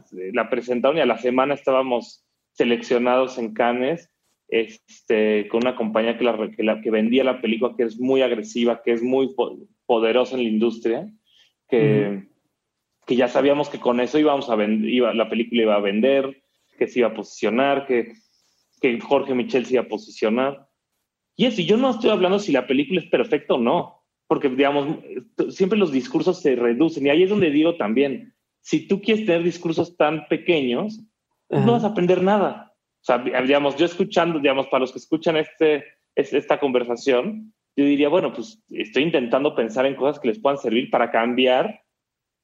la presentaron y a la semana estábamos seleccionados en Canes este, con una compañía que, la, que, vendía la película, que es muy agresiva, que es muy poderosa en la industria, que, que ya sabíamos que con eso íbamos a iba, la película iba a vender, que se iba a posicionar, que, que Jorge Michel se iba a posicionar. Y eso, y yo no estoy hablando si la película es perfecta o no, porque, digamos, siempre los discursos se reducen. Y ahí es donde digo también, si tú quieres tener discursos tan pequeños, no vas a aprender nada o sea, digamos, yo escuchando, digamos, para los que escuchan este, esta conversación, yo diría, bueno, pues estoy intentando pensar en cosas que les puedan servir para cambiar,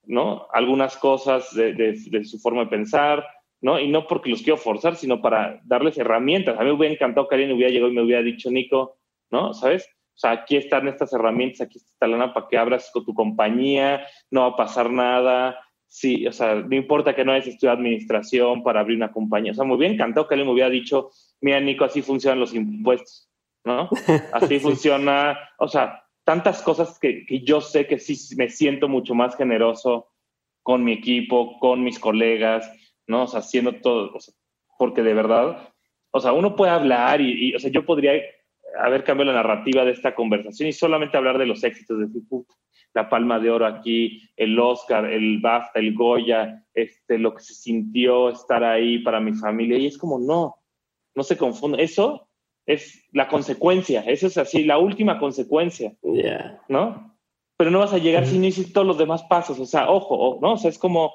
¿no? Algunas cosas de, de, su forma de pensar, ¿no? Y no porque los quiero forzar, sino para darles herramientas. A mí me hubiera encantado que alguien hubiera llegado y me hubiera dicho, Nico, ¿no? ¿Sabes? O sea, aquí están estas herramientas, aquí está la lana para que abras con tu compañía, no va a pasar nada, sí, o sea, no importa que no hayas estudiado administración para abrir una compañía. O sea, me hubiera encantado que él me hubiera dicho, mira, Nico, así funcionan los impuestos, ¿no? Así funciona, o sea, tantas cosas que, que, yo sé que sí me siento mucho más generoso con mi equipo, con mis colegas, ¿no? O sea, haciendo todo, o sea, porque de verdad, o sea, uno puede hablar y, o sea, yo podría haber cambiado la narrativa de esta conversación y solamente hablar de los éxitos, de la palma de oro aquí, el Oscar, el BAFTA, el Goya, este, lo que se sintió estar ahí para mi familia. Y es como, no, no se confunda. Eso es la consecuencia, eso es así, la última consecuencia, ¿no? Pero no vas a llegar si no hiciste todos los demás pasos, o sea, ojo, ¿no? O sea, es como,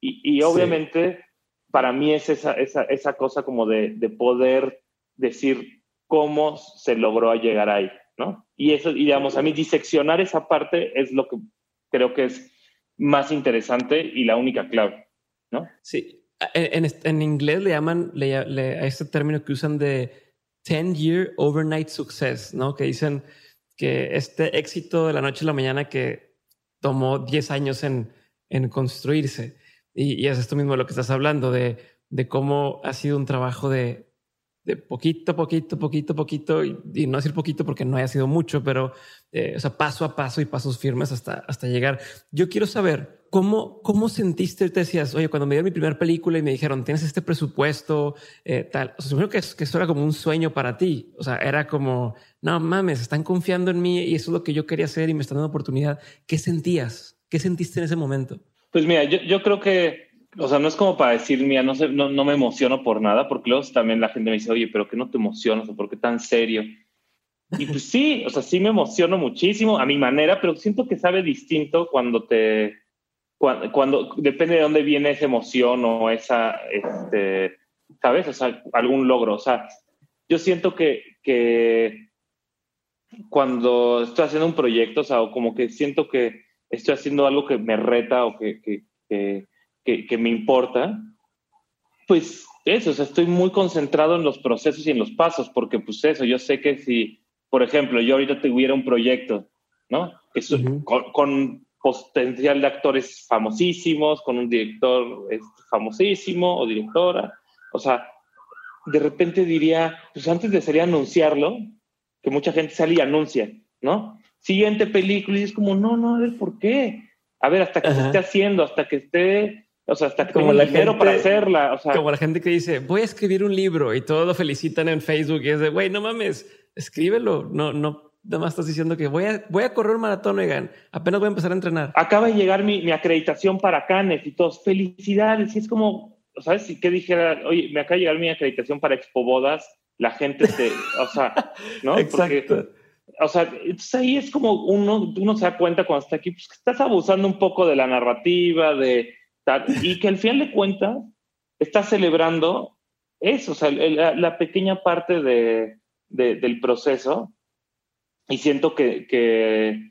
y, obviamente para mí es esa, esa, esa cosa como de, de poder decir cómo se logró llegar ahí. ¿No? Y eso, digamos, a mí diseccionar esa parte es lo que creo que es más interesante y la única clave, ¿no? Sí. En, en inglés le llaman le, a este término que usan de 10 year overnight success, ¿no? Que dicen que este éxito de la noche a la mañana que tomó 10 años en, en construirse. Y, y, es esto mismo lo que estás hablando, de, de cómo ha sido un trabajo de, de poquito, poquito, poquito, poquito, y, no decir poquito porque no haya sido mucho, pero eh, o sea, paso a paso y pasos firmes hasta, hasta llegar. Yo quiero saber cómo, cómo sentiste, te decías, oye, cuando me dieron mi primera película y me dijeron, tienes este presupuesto, eh, tal, o sea, supongo que, que eso era como un sueño para ti, o sea, era como, no mames, están confiando en mí y eso es lo que yo quería hacer y me están dando oportunidad. ¿Qué sentías? ¿Qué sentiste en ese momento? Pues mira, yo, yo creo que o sea, no es como para decir, mira, no, sé, no, no, me emociono por nada, porque luego también la gente me dice, oye, pero que no te emocionas o por qué tan serio. Y pues sí, o sea, sí me emociono muchísimo a mi manera, pero siento que sabe distinto cuando te, cuando, cuando depende de dónde viene esa emoción o esa, este, ¿sabes? O sea, algún logro. O sea, yo siento que, que cuando estoy haciendo un proyecto, o sea, o como que siento que estoy haciendo algo que me reta o que, que que, me importa, pues eso, o sea, estoy muy concentrado en los procesos y en los pasos, porque pues eso, yo sé que si, por ejemplo, yo ahorita tuviera un proyecto, ¿no? con, potencial de actores famosísimos, con un director este, famosísimo o directora, o sea, de repente diría, pues antes de salir a anunciarlo, que mucha gente sale y anuncia, ¿no? Siguiente película y es como, no, no, a ver, ¿por qué? A ver, hasta que se esté haciendo, hasta que esté o sea, hasta como la gente, para hacerla. O sea, como la gente que dice, voy a escribir un libro y todos lo felicitan en Facebook y es de, güey, no mames, escríbelo. No, no, nada más estás diciendo que voy a, voy a correr un maratón, oigan, apenas voy a empezar a entrenar. Acaba de llegar mi, mi acreditación para Canes y todos, felicidades. Y es como, ¿sabes? Si que dijera, oye, me acaba de llegar mi acreditación para Expo Bodas, la gente te, o sea, ¿no? Exacto. o sea, entonces ahí es como uno, uno se da cuenta cuando está aquí, pues que estás abusando un poco de la narrativa, de y que al final de cuentas está celebrando eso, o sea, la, pequeña parte de, del proceso y siento que, que,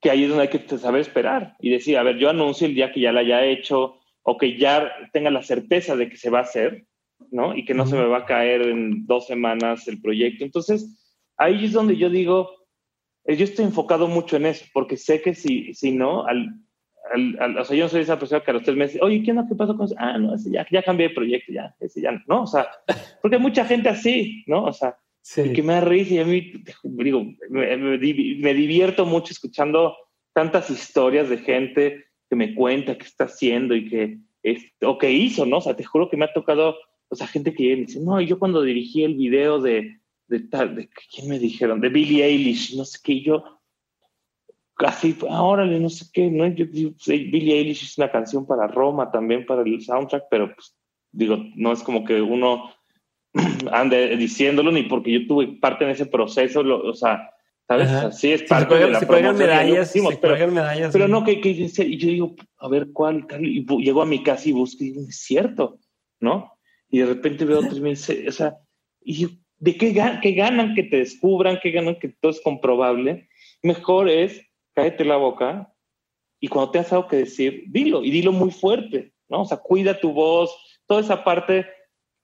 que, ahí es donde hay que saber esperar y decir, a ver, yo anuncio el día que ya la haya hecho o que ya tenga la certeza de que se va a hacer, ¿no? Y que no se me va a caer en dos semanas el proyecto. Entonces, ahí es donde yo digo, eh, yo estoy enfocado mucho en eso, porque sé que si, si no, al, o sea, yo no soy esa persona que a los tres meses, oye, ¿qué, no, ¿qué pasó con eso? Ah, no, ese ya, ya cambié de proyecto, ya, ese ya no, o sea, porque hay mucha gente así, ¿no? O sea, que me da risa y a mí, digo, me, me, divierto mucho escuchando tantas historias de gente que me cuenta qué está haciendo y que, o que hizo, ¿no? O sea, te juro que me ha tocado, o sea, gente que me dice, no, yo cuando dirigí el video de, de tal, de, ¿quién me dijeron? De Billie Eilish, no sé qué, yo, casi, ahora no sé qué, ¿no? Yo, Billie Eilish hizo una canción para Roma también, para el soundtrack, pero pues, digo, no es como que uno ande diciéndolo, ni porque yo tuve parte en ese proceso, o sea, ¿sabes? Así es parte de la promoción. Medallas, pero, medallas, pero no, que, que, y yo digo, a ver, ¿cuál? Y llego a mi casa y busco y digo, es cierto, ¿no? Y de repente veo otros y me dice, o sea, y ¿de qué, qué ganan que te descubran? ¿Qué ganan que todo es comprobable? Mejor es cállate la boca y cuando te has algo que decir, dilo y dilo muy fuerte, ¿no? O sea, cuida tu voz, toda esa parte,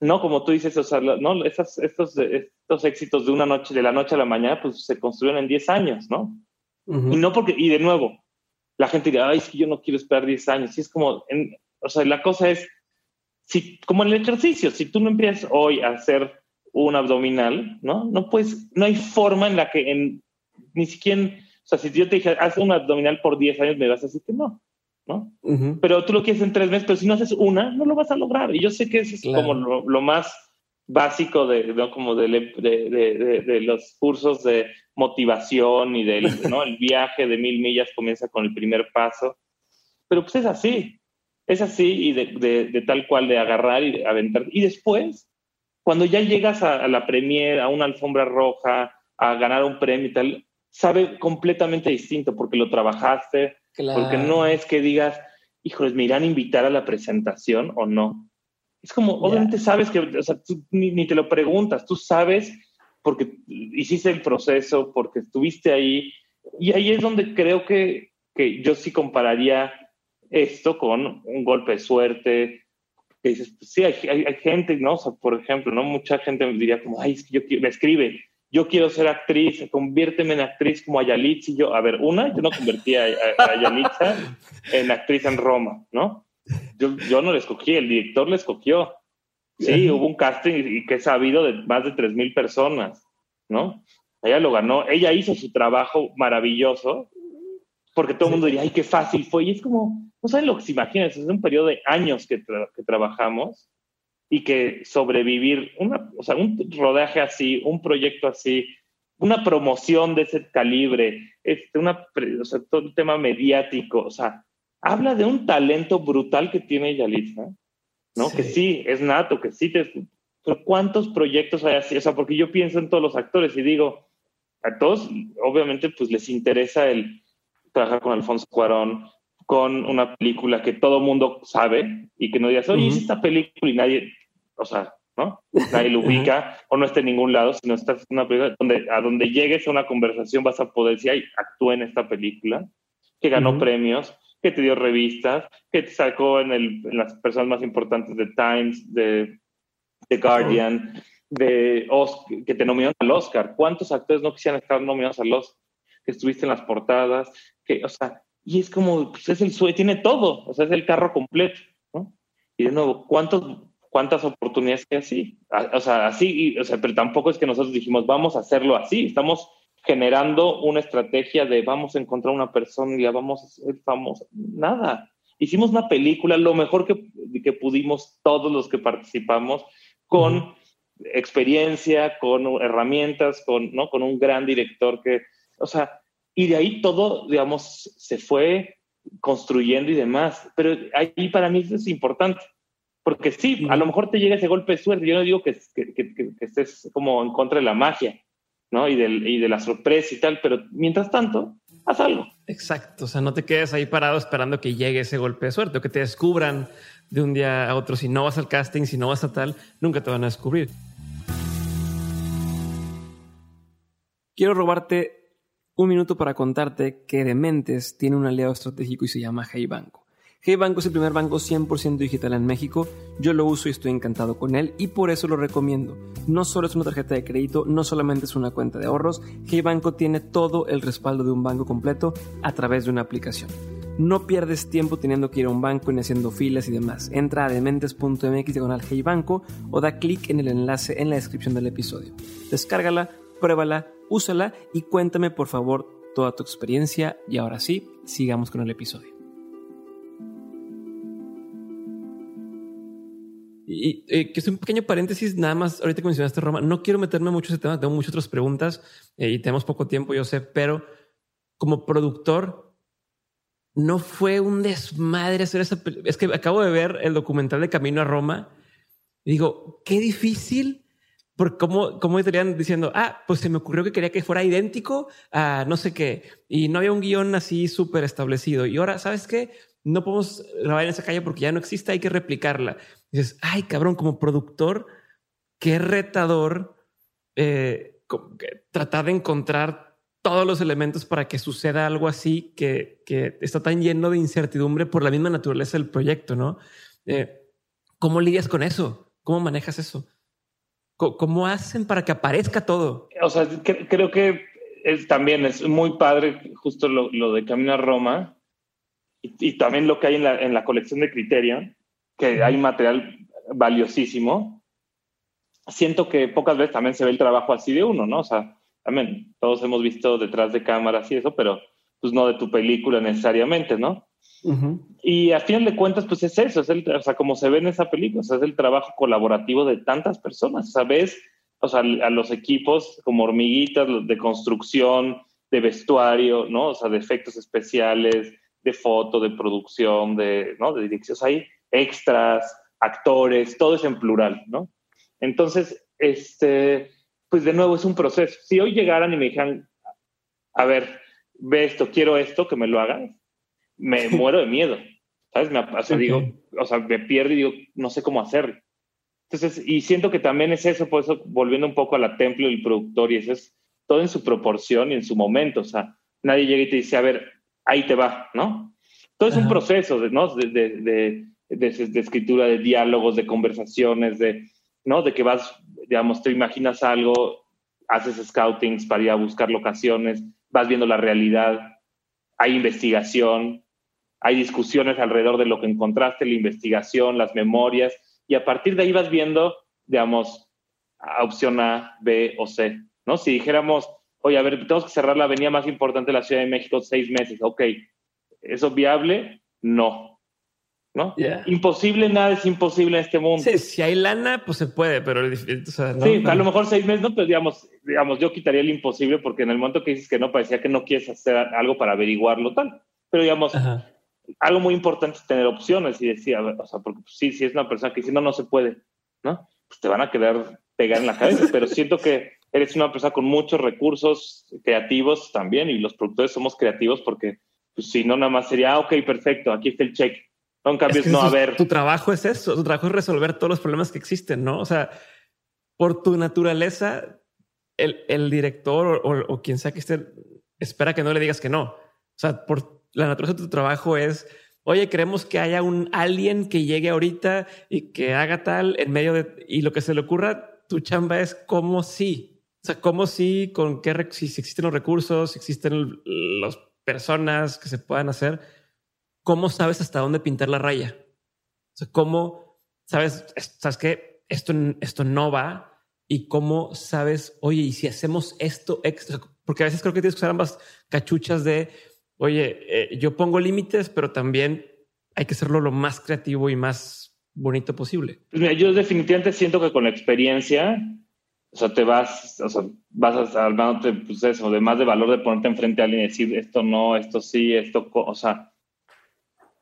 no como tú dices, o sea, no, esas, estos, estos éxitos de una noche, de la noche a la mañana, pues se construyen en 10 años, ¿no? Y no porque, y de nuevo, la gente dirá, ay, es que yo no quiero esperar 10 años. Y es como, o sea, la cosa es, si, como en el ejercicio, si tú no empiezas hoy a hacer un abdominal, ¿no? No puedes, no hay forma en la que en, ni siquiera, o sea, si yo te dije, haz un abdominal por 10 años, me vas a decir que no, ¿no? Pero tú lo quieres en tres meses, pero si no haces una, no lo vas a lograr. Y yo sé que eso es como lo, más básico de, ¿no? como de, de, de, los cursos de motivación y del ¿no? el viaje de mil millas comienza con el primer paso. Pero pues es así, es así y de, tal cual de agarrar y de aventar. Y después, cuando ya llegas a, la premier, a una alfombra roja, a ganar un premio y tal, sabe completamente distinto porque lo trabajaste, porque no es que digas, híjoles, me irán a invitar a la presentación o no. Es como, obviamente sabes que, o sea, tú ni, te lo preguntas, tú sabes porque hiciste el proceso, porque estuviste ahí. Y ahí es donde creo que, que yo sí compararía esto con un golpe de suerte. Que dices, pues sí, hay, hay, gente, ¿no? O sea, por ejemplo, ¿no? Mucha gente me diría como, ay, es que yo me escribe, yo quiero ser actriz, conviérteme en actriz como Ayalitza. Y yo, a ver, una, yo no convertí a, a, en actriz en Roma, ¿no? Yo, yo no la escogí, el director la escogió. Sí, hubo un casting y, que he sabido de más de 3.000 personas, ¿no? Ella lo ganó, ella hizo su trabajo maravilloso, porque todo el mundo diría, ay, qué fácil fue. Y es como, no saben lo que se imaginan, es un periodo de años que, que trabajamos y que sobrevivir, una, o sea, un rodaje así, un proyecto así, una promoción de ese calibre, este, una, o sea, todo el tema mediático, o sea, habla de un talento brutal que tiene Yalitza, ¿no? Que sí, es nato, que sí te... ¿Cuántos proyectos hay así? O sea, porque yo pienso en todos los actores y digo, a todos, obviamente, pues les interesa el trabajar con Alfonso Cuarón, con una película que todo mundo sabe y que no digas, oye, es esta película y nadie, o sea, ¿no? Nadie lo ubica o no está en ningún lado, sino estás en una película donde a donde llegues a una conversación vas a poder decir, ay, actúe en esta película, que ganó premios, que te dio revistas, que te sacó en, el, en las personas más importantes de Times, de The Guardian, de que te nominaron al Oscar. ¿Cuántos actores no quisieran estar nominados al Oscar? Que estuviste en las portadas, que, o sea, y es como, pues es el sueño, tiene todo, o sea, es el carro completo, ¿no? Y de nuevo, ¿cuántos, ¿cuántas oportunidades hay así? O sea, así, o sea, pero tampoco es que nosotros dijimos, vamos a hacerlo así, estamos generando una estrategia de vamos a encontrar una persona y la vamos a hacer famosa. Nada. Hicimos una película, lo mejor que, que pudimos todos los que participamos, con experiencia, con herramientas, con, ¿no? con un gran director que, o sea, y de ahí todo, digamos, se fue construyendo y demás. Pero ahí para mí eso es importante. Porque sí, a lo mejor te llega ese golpe de suerte. Yo no digo que, que, que, que estés como en contra de la magia, ¿no? Y, del, y de la sorpresa y tal, pero mientras tanto, haz algo. Exacto, o sea, no te quedes ahí parado esperando que llegue ese golpe de suerte o que te descubran de un día a otro. Si no vas al casting, si no vas a tal, nunca te van a descubrir. Quiero robarte un minuto para contarte que Dementes tiene un aliado estratégico y se llama Hey Banco. Hey Banco es el primer banco 100% digital en México. Yo lo uso y estoy encantado con él y por eso lo recomiendo. No solo es una tarjeta de crédito, no solamente es una cuenta de ahorros, Hey Banco tiene todo el respaldo de un banco completo a través de una aplicación. No pierdes tiempo teniendo que ir a un banco y haciendo filas y demás. Entra a dementes.mx diagonal Hey Banco o da clic en el enlace en la descripción del episodio. Descárgala, pruébala, úsala y cuéntame por favor toda tu experiencia y ahora sí, sigamos con el episodio. Y eh, que es un pequeño paréntesis, nada más, ahorita que mencionaste Roma, no quiero meterme mucho en ese tema, tengo muchas otras preguntas eh, y tenemos poco tiempo, yo sé, pero como productor, no fue un desmadre hacer esa Es que acabo de ver el documental de Camino a Roma y digo, qué difícil, porque cómo, cómo estarían diciendo, ah, pues se me ocurrió que quería que fuera idéntico a no sé qué, y no había un guion así súper establecido. Y ahora, ¿sabes qué? no podemos grabar en esa calle porque ya no existe, hay que replicarla. dices, ay, cabrón, como productor, qué retador eh, tratar de encontrar todos los elementos para que suceda algo así que, está tan lleno de incertidumbre por la misma naturaleza del proyecto, ¿no? Eh, ¿Cómo lidias con eso? ¿Cómo manejas eso? ¿Cómo, hacen para que aparezca todo? O sea, creo que también es muy padre justo lo, lo de Camino a Roma, y, también lo que hay en la, en la colección de Criterion, que hay material valiosísimo, siento que pocas veces también se ve el trabajo así de uno, ¿no? O sea, también todos hemos visto detrás de cámaras y eso, pero pues no de tu película necesariamente, ¿no? Y a final de cuentas, pues es eso, es el, o sea, como se ve en esa película, o sea, es el trabajo colaborativo de tantas personas, ¿sabes? O sea, a los equipos como hormiguitas de construcción, de vestuario, ¿no? O sea, de efectos especiales, de foto, de producción, de, ¿no? De dirección, o sea, hay extras, actores, todo es en plural, ¿no? Entonces, este, pues de nuevo es un proceso. Si hoy llegaran y me dijeran, a ver, ve esto, quiero esto, que me lo hagan, me muero de miedo. ¿Sabes? Me, o sea, digo, o sea, me pierdo y digo, no sé cómo hacerlo. Entonces, y siento que también es eso, por eso, volviendo un poco a la templo del productor, y eso es todo en su proporción y en su momento. O sea, nadie llega y te dice, a ver, ahí te va, ¿no? Todo es un proceso de, ¿no? de, de, de, escritura, de diálogos, de conversaciones, de, ¿no? De que vas, digamos, te imaginas algo, haces scoutings para ir a buscar locaciones, vas viendo la realidad, hay investigación, hay discusiones alrededor de lo que encontraste, la investigación, las memorias, y a partir de ahí vas viendo, digamos, opción A, B o C, ¿no? Si dijéramos, oye, a ver, tenemos que cerrar la avenida más importante de la Ciudad de México seis meses, ok, ¿eso viable? No. ¿no? Imposible, nada es imposible en este mundo. Sí, si hay lana, pues se puede, pero Sí, a lo mejor seis meses, no, pero digamos, digamos, yo quitaría el imposible porque en el momento que dices que no, parecía que no quieres hacer algo para averiguarlo tal. Pero digamos, algo muy importante es tener opciones y decir, o sea, porque pues, sí, si es una persona que dice, no, no se puede, ¿no? Pues te van a quedar pegar en la cabeza, pero siento que eres una persona con muchos recursos creativos también y los productores somos creativos porque pues, si no, nada más sería, ah, ok, perfecto, aquí está el check son cambios no a ver. Tu trabajo es eso, tu trabajo es resolver todos los problemas que existen, ¿no? O sea, por tu naturaleza, el, el director o, quien sea que esté espera que no le digas que no. O sea, por la naturaleza de tu trabajo es, oye, queremos que haya un alien que llegue ahorita y que haga tal en medio de, y lo que se le ocurra, tu chamba es cómo sí. O sea, cómo sí, con qué, si, existen los recursos, si existen las personas que se puedan hacer ¿cómo sabes hasta dónde pintar la raya? O sea, ¿cómo sabes, sabes que esto, esto no va? Y cómo sabes, oye, y si hacemos esto extra, porque a veces creo que tienes que usar ambas cachuchas de, oye, eh, yo pongo límites, pero también hay que hacerlo lo más creativo y más bonito posible. Pues mira, yo definitivamente siento que con la experiencia, o sea, te vas, o sea, vas armándote, pues eso, de más de valor de ponerte enfrente a alguien y decir esto no, esto sí, esto, o sea,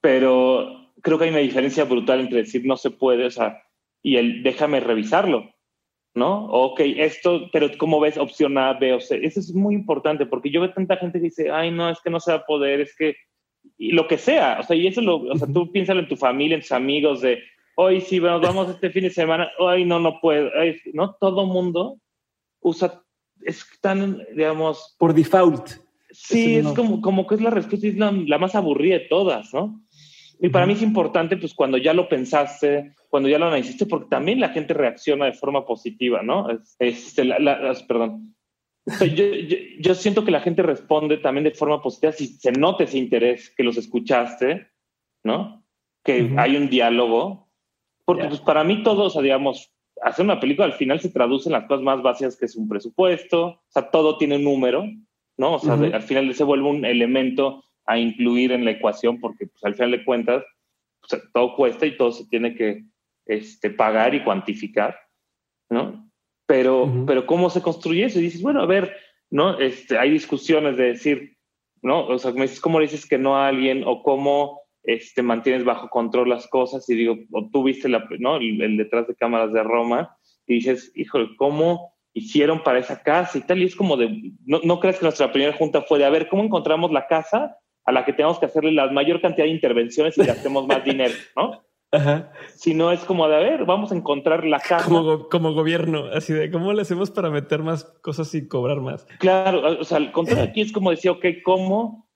pero creo que hay una diferencia brutal entre decir no se puede, o sea, y el déjame revisarlo, ¿no? Ok, esto, pero ¿cómo ves opción A, B o C? Eso es muy importante porque yo veo tanta gente que dice, ay, no, es que no se va a poder, es que, y lo que sea, o sea, y eso lo, o sea, tú piénsalo en tu familia, en tus amigos, de, hoy sí, bueno, vamos este fin de semana, ay, no, no puedo, ¿no? Todo mundo usa, es tan, digamos... Por default. Sí, es como, como que es la respuesta, es la, la más aburrida de todas, ¿no? Y para mí es importante, pues, cuando ya lo pensaste, cuando ya lo analizaste, porque también la gente reacciona de forma positiva, ¿no? Este, perdón. yo, yo, siento que la gente responde también de forma positiva si se nota ese interés, que los escuchaste, ¿no? Que hay un diálogo. Porque, pues, para mí todo, o sea, digamos, hacer una película al final se traduce en las cosas más básicas que es un presupuesto, o sea, todo tiene un número, ¿no? O sea, al final se vuelve un elemento a incluir en la ecuación porque pues, al final de cuentas pues, todo cuesta y todo se tiene que este, pagar y cuantificar, ¿no? Pero, pero ¿cómo se construye eso? Y dices, bueno, a ver, ¿no? Este, hay discusiones de decir, ¿no? O sea, me dices, ¿cómo dices que no a alguien? O cómo este, mantienes bajo control las cosas? Y digo, o tú viste la, ¿no? el, detrás de cámaras de Roma y dices, híjole, ¿cómo hicieron para esa casa y tal? Y es como de, no, no crees que nuestra primera junta fue de, a ver, ¿cómo encontramos la casa? A la que tenemos que hacerle la mayor cantidad de intervenciones y gastemos más dinero, ¿no? Ajá. Si no es como de, a ver, vamos a encontrar la casa. Como, como, gobierno, así de, ¿cómo le hacemos para meter más cosas y cobrar más? Claro, o sea, el contrario aquí es como decir, ok, ¿cómo?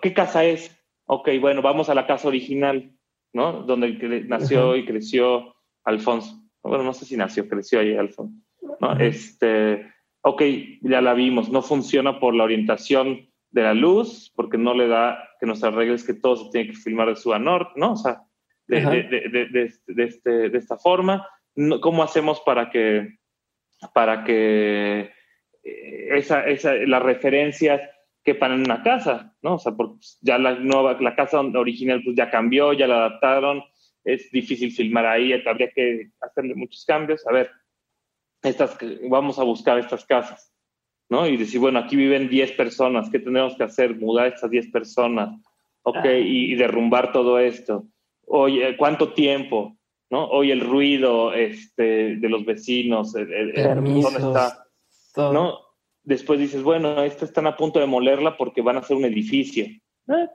¿Qué casa es? Ok, bueno, vamos a la casa original, ¿no? Donde nació y creció Alfonso. Bueno, no sé si nació, creció ahí Alfonso. ¿no? Este, ok, ya la vimos, no funciona por la orientación de la luz, porque no le da que nos arregles que todo se tiene que filmar de su a norte, ¿no? O sea, de, de, de, este, de, esta forma. ¿Cómo hacemos para que, para que eh, esa, esa, las referencias quepan en una casa, ¿no? O sea, porque ya la nueva, la casa original pues ya cambió, ya la adaptaron, es difícil filmar ahí, habría que hacerle muchos cambios. A ver, estas, vamos a buscar estas casas, ¿no? Y decir, bueno, aquí viven 10 personas, ¿qué tenemos que hacer? Mudar estas 10 personas, ¿ok? Ah. Y, derrumbar todo esto. Oye, ¿cuánto tiempo? ¿No? Oye, el ruido este, de los vecinos, ¿dónde está? ¿No? Después dices, bueno, esta están a punto de molerla porque van a hacer un edificio. ¿Eh?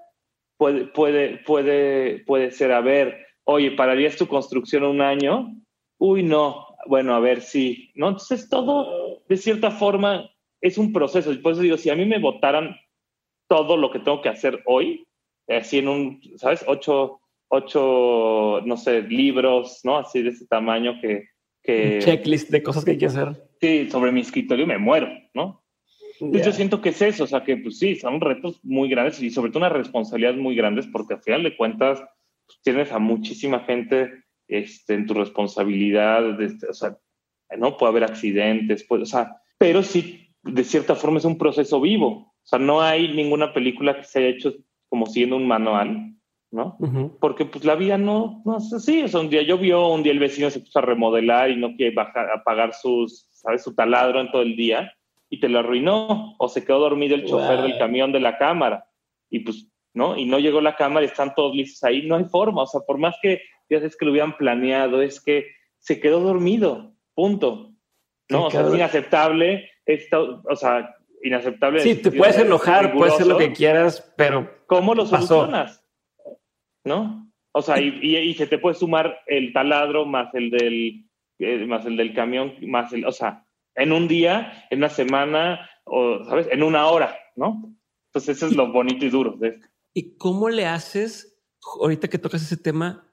Puede, puede, puede, puede ser, a ver, oye, ¿pararías tu construcción un año? Uy, no, bueno, a ver, sí, ¿no? Entonces todo, de cierta forma, es un proceso. Y por eso digo, si a mí me votaran todo lo que tengo que hacer hoy, así en un, ¿sabes? Ocho, ocho, no sé, libros, ¿no? Así de ese tamaño que... que checklist de cosas que hay que hacer. Sí, sobre mi escritorio me muero, ¿no? Yo siento que es eso, o sea, que pues sí, son retos muy grandes y sobre todo una responsabilidad muy grandes porque al final de cuentas pues, tienes a muchísima gente este, en tu responsabilidad, este, o sea, no puede haber accidentes, o sea, pero sí, de cierta forma es un proceso vivo, o sea, no hay ninguna película que se haya hecho como siendo un manual, ¿no? Porque pues la vida no, no es así, o sea, un día llovió, un día el vecino se puso a remodelar y no quiere bajar, apagar sus, ¿sabes? Su taladro en todo el día y te lo arruinó, o se quedó dormido el chofer del camión de la cámara. Y pues, ¿no? Y no llegó la cámara y están todos listos ahí, no hay forma, o sea, por más que es que lo hubieran planeado, es que se quedó dormido, punto. No, o sea, es inaceptable, esto, o sea, inaceptable. Sí, te puedes enojar, puedes hacer lo que quieras, pero. ¿Cómo lo solucionas? ¿No? O sea, y, se te puede sumar el taladro más el del, eh, más el del camión, más el, o sea, en un día, en una semana, o, ¿sabes? En una hora, ¿no? Entonces, eso es lo bonito y duro de esto. ¿Y cómo le haces, ahorita que tocas ese tema,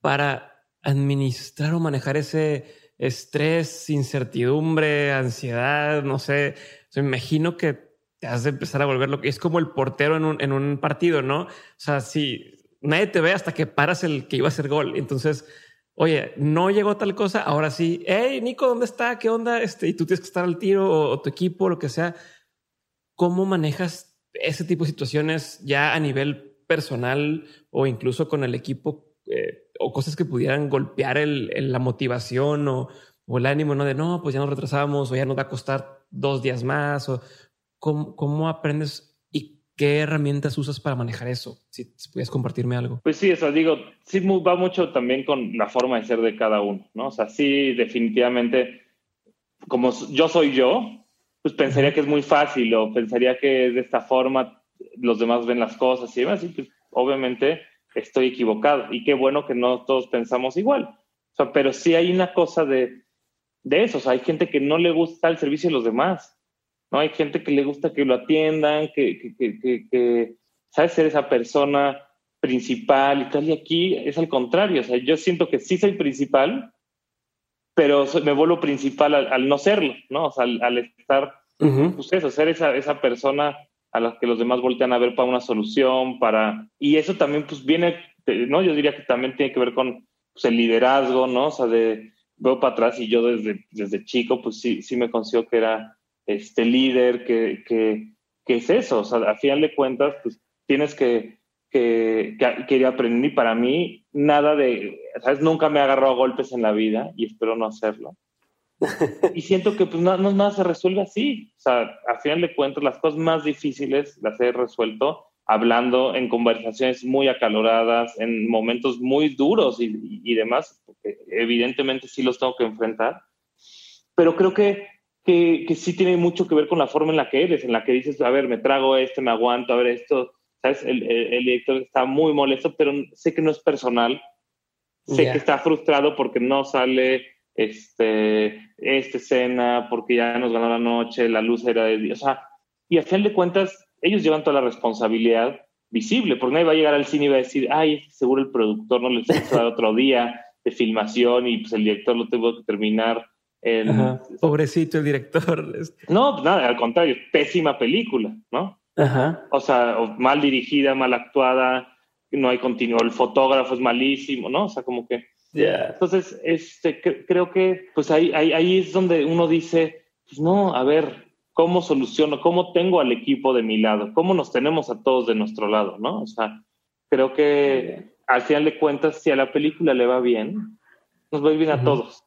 para administrar o manejar ese estrés, incertidumbre, ansiedad, no sé. me imagino que te has de empezar a volver lo que es como el portero en un, en un partido, ¿no? O sea, si nadie te ve hasta que paras el que iba a hacer gol. Entonces, oye, no llegó tal cosa, ahora sí, hey, Nico, ¿dónde está? ¿Qué onda? Este, y tú tienes que estar al tiro o, tu equipo, lo que sea. ¿Cómo manejas ese tipo de situaciones ya a nivel personal o incluso con el equipo? Eh, o cosas que pudieran golpear el, la motivación o, el ánimo, ¿no? De no, pues ya nos retrasamos o ya nos va a costar dos días más o cómo, cómo aprendes y qué herramientas usas para manejar eso, si, si pudieras compartirme algo. Pues sí, eso digo, sí va mucho también con la forma de ser de cada uno, ¿no? O sea, sí, definitivamente, como yo soy yo, pues pensaría que es muy fácil o pensaría que de esta forma los demás ven las cosas y demás, y pues obviamente estoy equivocado. Y qué bueno que no todos pensamos igual. O sea, pero sí hay una cosa de, de eso. O sea, hay gente que no le gusta el servicio de los demás. ¿no? Hay gente que le gusta que lo atiendan, que, que, que, que, sabe ser esa persona principal y tal. Y aquí es al contrario. O sea, yo siento que sí soy principal, pero me vuelvo principal al, no serlo, ¿no? O sea, al, estar, pues eso, ser esa, esa persona a las que los demás voltean a ver para una solución, para... Y eso también pues viene, ¿no? Yo diría que también tiene que ver con pues, el liderazgo, ¿no? O sea, de veo para atrás y yo desde, desde chico pues sí, sí me considero que era este líder, que, que, que es eso, o sea, a final de cuentas pues tienes que, que, que, ir aprendiendo y para mí nada de, ¿sabes? Nunca me he agarrado golpes en la vida y espero no hacerlo. y siento que pues no, no, nada se resuelve así. O sea, a final de cuentas, las cosas más difíciles las he resuelto hablando en conversaciones muy acaloradas, en momentos muy duros y, y, demás, porque evidentemente sí los tengo que enfrentar. Pero creo que, que, que, sí tiene mucho que ver con la forma en la que eres, en la que dices, a ver, me trago esto, me aguanto, a ver esto. ¿Sabes? El, el, director está muy molesto, pero sé que no es personal. Sé que está frustrado porque no sale este, esta escena, porque ya nos ganó la noche, la luz era de día. O sea, y a fin de cuentas, ellos llevan toda la responsabilidad visible, porque nadie va a llegar al cine y va a decir, ay, seguro el productor no les hizo dar otro día de filmación y pues el director lo tuvo que terminar. En... Pobrecito el director. No, pues nada, al contrario, pésima película, ¿no? O sea, mal dirigida, mal actuada, no hay continuo, el fotógrafo es malísimo, ¿no? O sea, como que... Entonces, este, creo que pues ahí, ahí, ahí es donde uno dice, pues no, a ver, ¿cómo soluciono? ¿Cómo tengo al equipo de mi lado? ¿Cómo nos tenemos a todos de nuestro lado, no? O sea, creo que al final de cuentas, si a la película le va bien, nos va a ir bien a todos.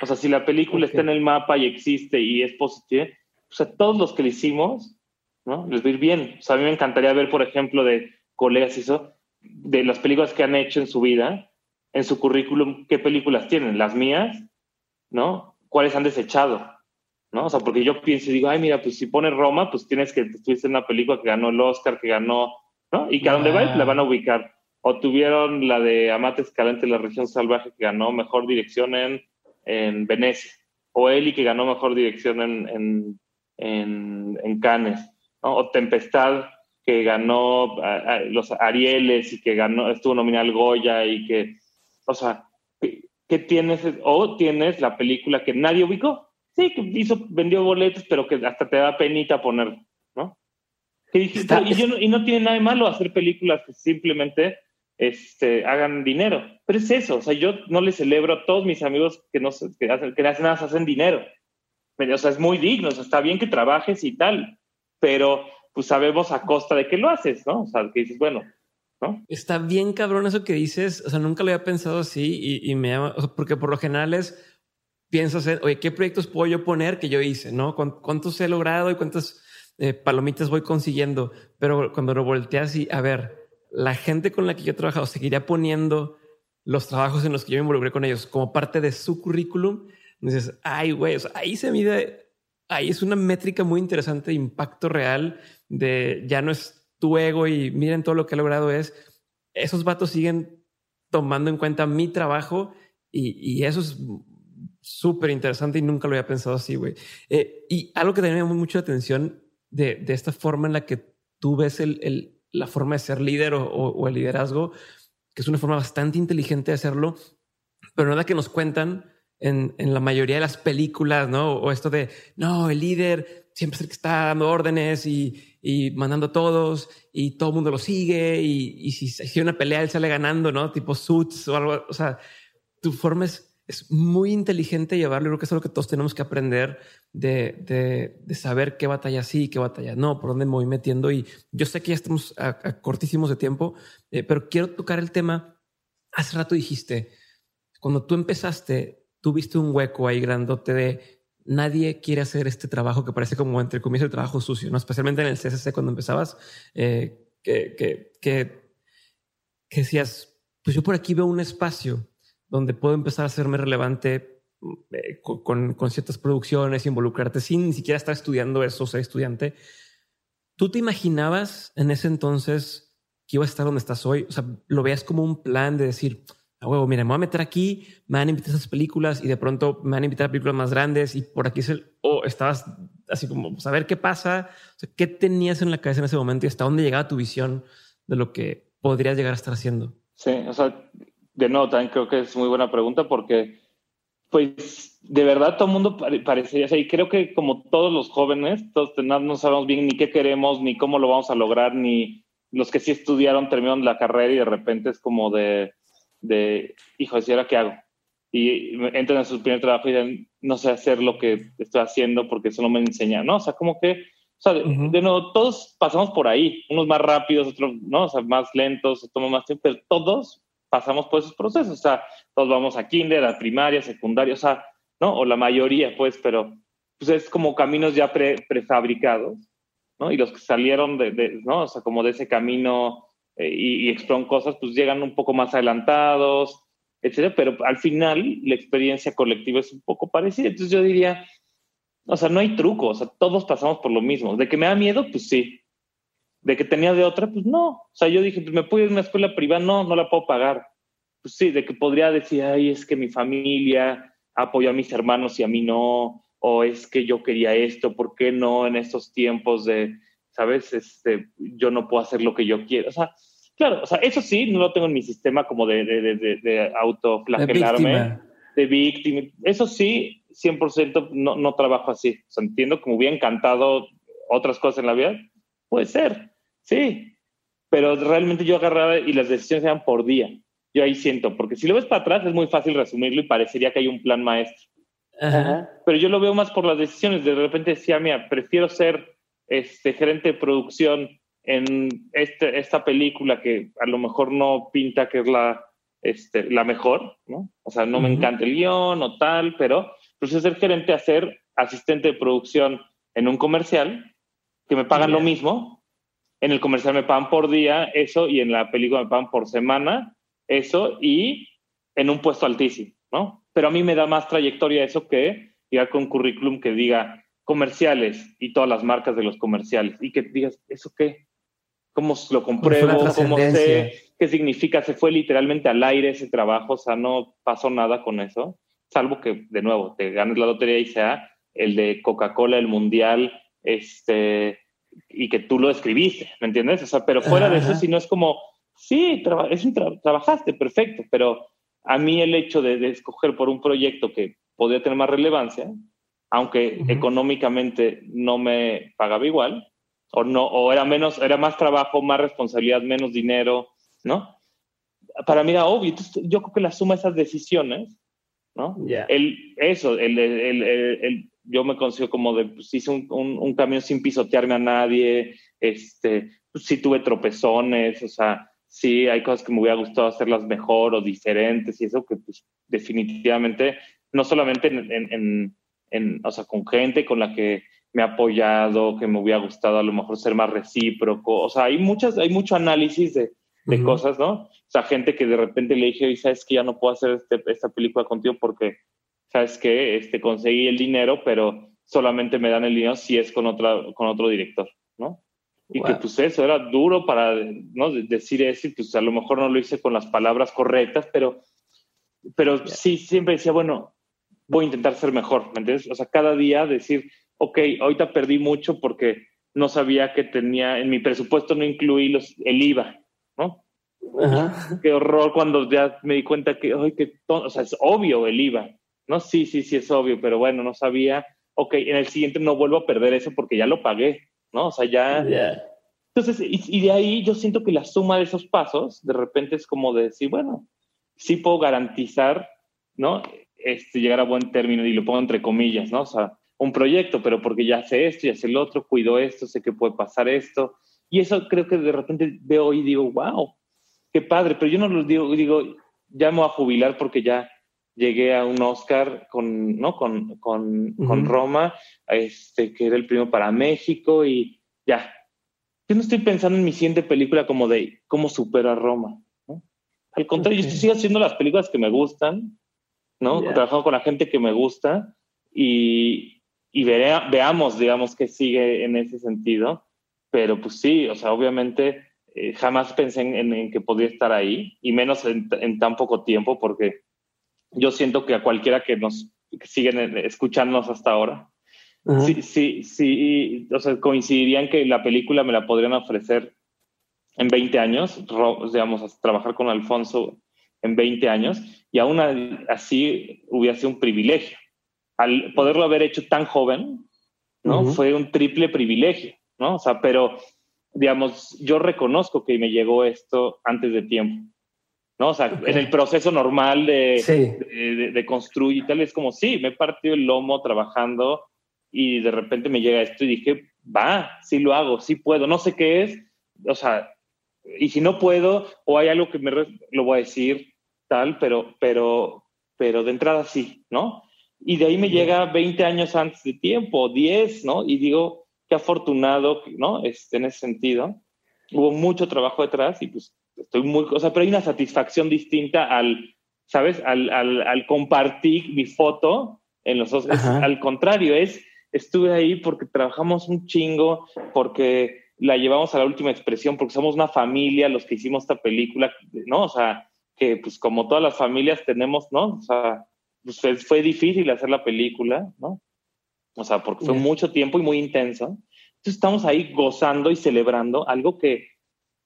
O sea, si la película está en el mapa y existe y es positiva, pues a todos los que le hicimos, ¿no? Les va a ir bien. O sea, a mí me encantaría ver, por ejemplo, de colegas y eso, de las películas que han hecho en su vida, en su currículum, qué películas tienen, las mías, ¿no? ¿Cuáles han desechado? ¿No? O sea, porque yo pienso y digo, ay, mira, pues si pones Roma, pues tienes que, estuviste en una película que ganó el Oscar, que ganó, ¿no? Y que a donde va, la van a ubicar. O tuvieron la de Amate Escalante, la región salvaje, que ganó mejor dirección en, en Venecia. O Eli, que ganó mejor dirección en, en, en, en Cannes. ¿no? O Tempestad, que ganó los Arieles y que ganó, estuvo nominal Goya y que, o sea, ¿qué, tienes? O tienes la película que nadie ubicó. Sí, que hizo, vendió boletos, pero que hasta te da penita poner, ¿no? y, y, no tiene nada de malo hacer películas que simplemente este, hagan dinero. Pero es eso, o sea, yo no le celebro a todos mis amigos que, no, que, hacen, que nada hacen dinero. O sea, es muy digno, o sea, está bien que trabajes y tal, pero pues sabemos a costa de que lo haces, ¿no? O sea, que dices, bueno, Está bien cabrón eso que dices, o sea, nunca lo había pensado así y, me llama, porque por lo general es, pienso hacer, oye, ¿qué proyectos puedo yo poner que yo hice, ¿no? ¿Cuántos he logrado y cuántas eh, palomitas voy consiguiendo? Pero cuando lo volteas y, a ver, la gente con la que yo he trabajado seguiría poniendo los trabajos en los que yo me involucré con ellos como parte de su currículum. Dices, ay, güey, ahí se mide, ahí es una métrica muy interesante de impacto real de ya no es tu ego y miren todo lo que he logrado es, esos vatos siguen tomando en cuenta mi trabajo y, eso es súper interesante y nunca lo había pensado así, güey. Eh, y algo que también me llama mucho la atención de, esta forma en la que tú ves el, la forma de ser líder o, el liderazgo, que es una forma bastante inteligente de hacerlo, pero la que nos cuentan en, en, la mayoría de las películas, ¿no? O esto de, no, el líder siempre es el que está dando órdenes y, y mandando a todos y todo el mundo lo sigue y, y si hay una pelea él sale ganando, ¿no? Tipo suits o algo, o sea, tu forma es es muy inteligente llevarlo. Creo que es algo que todos tenemos que aprender de, de, saber qué batalla sí, qué batalla no, por dónde me voy metiendo. Y yo sé que ya estamos a, cortísimos de tiempo, eh, pero quiero tocar el tema. Hace rato dijiste, cuando tú empezaste, tuviste un hueco ahí grandote de nadie quiere hacer este trabajo que parece como entre comillas el trabajo sucio, ¿no? Especialmente en el CSC cuando empezabas, eh, que, que, que, decías, pues yo por aquí veo un espacio donde puedo empezar a hacerme relevante eh, con, con, ciertas producciones, involucrarte sin ni siquiera estar estudiando eso, ser estudiante. ¿Tú te imaginabas en ese entonces que iba a estar donde estás hoy? O sea, lo veas como un plan de decir, a huevo, mira, me voy a meter aquí, me van a invitar a esas películas y de pronto me van a invitar a películas más grandes y por aquí es el, o estabas así como, pues, a ver qué pasa, o sea, qué tenías en la cabeza en ese momento y hasta dónde llegaba tu visión de lo que podrías llegar a estar haciendo. Sí, o sea, de nuevo, también creo que es muy buena pregunta porque, pues, de verdad todo el mundo parecería, o sea, y creo que como todos los jóvenes, todos no sabemos bien ni qué queremos, ni cómo lo vamos a lograr, ni los que sí estudiaron terminaron la carrera y de repente es como de, de hijo, ¿y ahora qué hago? Y entran a su primer trabajo y dicen, no sé hacer lo que estoy haciendo porque eso no me enseña, ¿no? O sea, como que, o sea, de, nuevo, todos pasamos por ahí, unos más rápidos, otros, ¿no? O sea, más lentos, toma más tiempo, pero todos pasamos por esos procesos. O sea, todos vamos a kinder, a primaria, secundaria, o sea, ¿no? O la mayoría, pues, pero pues es como caminos ya prefabricados, ¿no? Y los que salieron de, ¿no? O sea, como de ese camino eh, y, y exploran cosas, pues llegan un poco más adelantados, etcétera, pero al final la experiencia colectiva es un poco parecida. Entonces yo diría, o sea, no hay truco, o sea, todos pasamos por lo mismo. De que me da miedo, pues sí, de que tenía de otra, pues no. O sea, yo dije, pues me puedo ir a una escuela privada, no, no la puedo pagar. Pues sí, de que podría decir, ay, es que mi familia apoyó a mis hermanos y a mí no, o es que yo quería esto, ¿por qué no en estos tiempos de, sabes, este, yo no puedo hacer lo que yo quiero? O sea, claro, o sea, eso sí, no lo tengo en mi sistema como de, de, de, de autoflagelarme, de víctima. Eso sí, 100% no, no trabajo así. O sea, entiendo que me hubiera encantado otras cosas en la vida, puede ser, sí, pero realmente yo agarraba y las decisiones eran por día. Yo ahí siento, porque si lo ves para atrás es muy fácil resumirlo y parecería que hay un plan maestro. Pero yo lo veo más por las decisiones. De repente decía, mira, prefiero ser este gerente de producción en este, esta película que a lo mejor no pinta que es la, este, la mejor, ¿no? O sea, no me encanta el guion o tal, pero prefiero ser gerente a ser asistente de producción en un comercial, que me pagan lo mismo. En el comercial me pagan por día eso y en la película me pagan por semana eso y en un puesto altísimo, ¿no? Pero a mí me da más trayectoria eso que ir con un currículum que diga comerciales y todas las marcas de los comerciales y que digas, ¿eso qué? ¿Cómo lo compruebo? ¿Cómo sé? ¿Qué significa? Se fue literalmente al aire ese trabajo, o sea, no pasó nada con eso, salvo que, de nuevo, te ganes la lotería y sea el de Coca-Cola, el Mundial, este, y que tú lo escribiste, ¿me entiendes? O sea, pero fuera de eso, si no es como, sí, es un trabajaste, perfecto, pero a mí el hecho de, escoger por un proyecto que podía tener más relevancia, aunque económicamente no me pagaba igual, o no, o era menos, era más trabajo, más responsabilidad, menos dinero, ¿no? Para mí era obvio. Entonces, yo creo que la suma de esas decisiones, ¿no? El, eso, el, el, el, yo me considero como de, pues hice un, un, camión sin pisotearme a nadie, este, pues sí tuve tropezones, o sea, sí hay cosas que me hubiera gustado hacerlas mejor o diferentes y eso que pues definitivamente, no solamente en, en, en, o sea, con gente con la que me ha apoyado, que me hubiera gustado a lo mejor ser más recíproco, o sea, hay muchas, hay mucho análisis de, de cosas, ¿no? O sea, gente que de repente le dije, sabes que ya no puedo hacer este, esta película contigo porque sabes que este, conseguí el dinero, pero solamente me dan el dinero si es con, otra, con otro director, ¿no? Y que pues eso era duro para ¿no? decir eso, y pues a lo mejor no lo hice con las palabras correctas, pero, pero sí, siempre decía, bueno, voy a intentar ser mejor, ¿me entiendes? O sea, cada día decir, ok, ahorita perdí mucho porque no sabía que tenía, en mi presupuesto no incluí los, el IVA, ¿no? Ajá. Qué horror cuando ya me di cuenta que, ay, que, o sea, es obvio el IVA, no, sí, sí, sí, es obvio, pero bueno, no sabía. Ok, en el siguiente no vuelvo a perder eso porque ya lo pagué, ¿no? O sea, ya. Entonces, y, de ahí yo siento que la suma de esos pasos, de repente es como de decir, bueno, sí puedo garantizar, ¿no? Este, llegar a buen término, y lo pongo entre comillas, ¿no? O sea, un proyecto, pero porque ya sé esto, ya sé el otro, cuido esto, sé que puede pasar esto. Y eso creo que de repente veo y digo, wow, qué padre, pero yo no lo digo, digo, ya me voy a jubilar porque ya llegué a un Oscar con, ¿no? con, con, con Roma, este, que era el primero para México y ya. Yo no estoy pensando en mi siguiente película como de cómo supera a Roma. ¿no? Al contrario, yo estoy haciendo las películas que me gustan, ¿no? Trabajando con la gente que me gusta y, y veamos, digamos, qué sigue en ese sentido. Pero pues sí, o sea, obviamente eh, jamás pensé en, que podría estar ahí y menos en, en tan poco tiempo porque yo siento que a cualquiera que nos que siguen escuchándonos hasta ahora, sí, sí, sí, o sea, coincidirían que la película me la podrían ofrecer en 20 años, digamos, trabajar con Alfonso en 20 años, y aún así hubiera sido un privilegio. Al poderlo haber hecho tan joven, ¿no? Fue un triple privilegio, ¿no? O sea, pero, digamos, yo reconozco que me llegó esto antes de tiempo. ¿no? O sea, en el proceso normal de, de, construir y tal, es como, sí, me he partido el lomo trabajando y de repente me llega esto y dije, va, sí lo hago, sí puedo, no sé qué es, o sea, y si no puedo o hay algo que me lo voy a decir, tal, pero, pero, pero de entrada sí, ¿no? Y de ahí me llega 20 años antes de tiempo, 10, ¿no? Y digo, qué afortunado, ¿no? Este, en ese sentido. Hubo mucho trabajo detrás y pues estoy muy, o sea, pero hay una satisfacción distinta al, ¿sabes? Al, al, al compartir mi foto en los dos. al contrario, es, estuve ahí porque trabajamos un chingo, porque la llevamos a la última expresión, porque somos una familia los que hicimos esta película, ¿no? O sea, que pues como todas las familias tenemos, ¿no? O sea, pues fue, difícil hacer la película, ¿no? O sea, porque fue mucho tiempo y muy intenso. Entonces estamos ahí gozando y celebrando algo que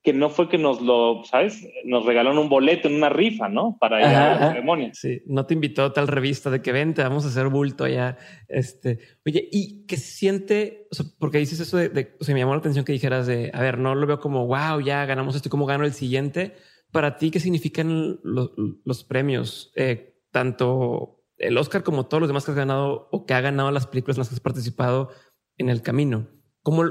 que no fue que nos lo, ¿sabes? Nos regalaron un boleto en una rifa, ¿no? Para ir a la ceremonia. Sí, no te invitó a tal revista de que vente, vamos a hacer bulto allá. Este, oye, ¿y qué siente? O sea, porque dices eso de, o sea, me llamó la atención que dijeras de, a ver, no lo veo como, wow, ya ganamos esto, ¿cómo gano el siguiente? Para ti, ¿qué significan los, premios? Eh, tanto el Oscar como todos los demás que has ganado o que ha ganado las películas en las que has participado en el camino. ¿Cómo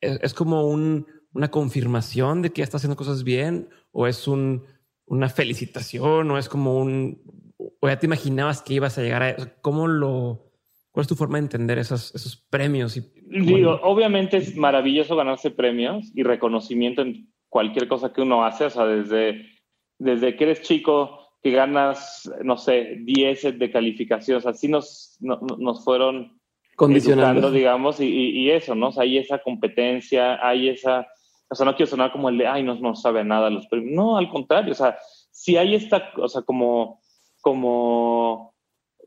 es como un una confirmación de que ya está haciendo cosas bien o es un, una felicitación o es como un, o ya te imaginabas que ibas a llegar a eso? ¿Cómo lo, cuál es tu forma de entender esos, esos premios? Y, Digo, obviamente es maravilloso ganarse premios y reconocimiento en cualquier cosa que uno hace, o sea, desde, desde que eres chico que ganas, no sé, 10 de calificación, o sea, así nos, nos fueron condicionando, digamos, y, y, eso, ¿no? O sea, hay esa competencia, hay esa o sea, no quiero sonar como el de, ay, no, no sabe nada los premios. No, al contrario, o sea, si hay esta, o sea, como, como,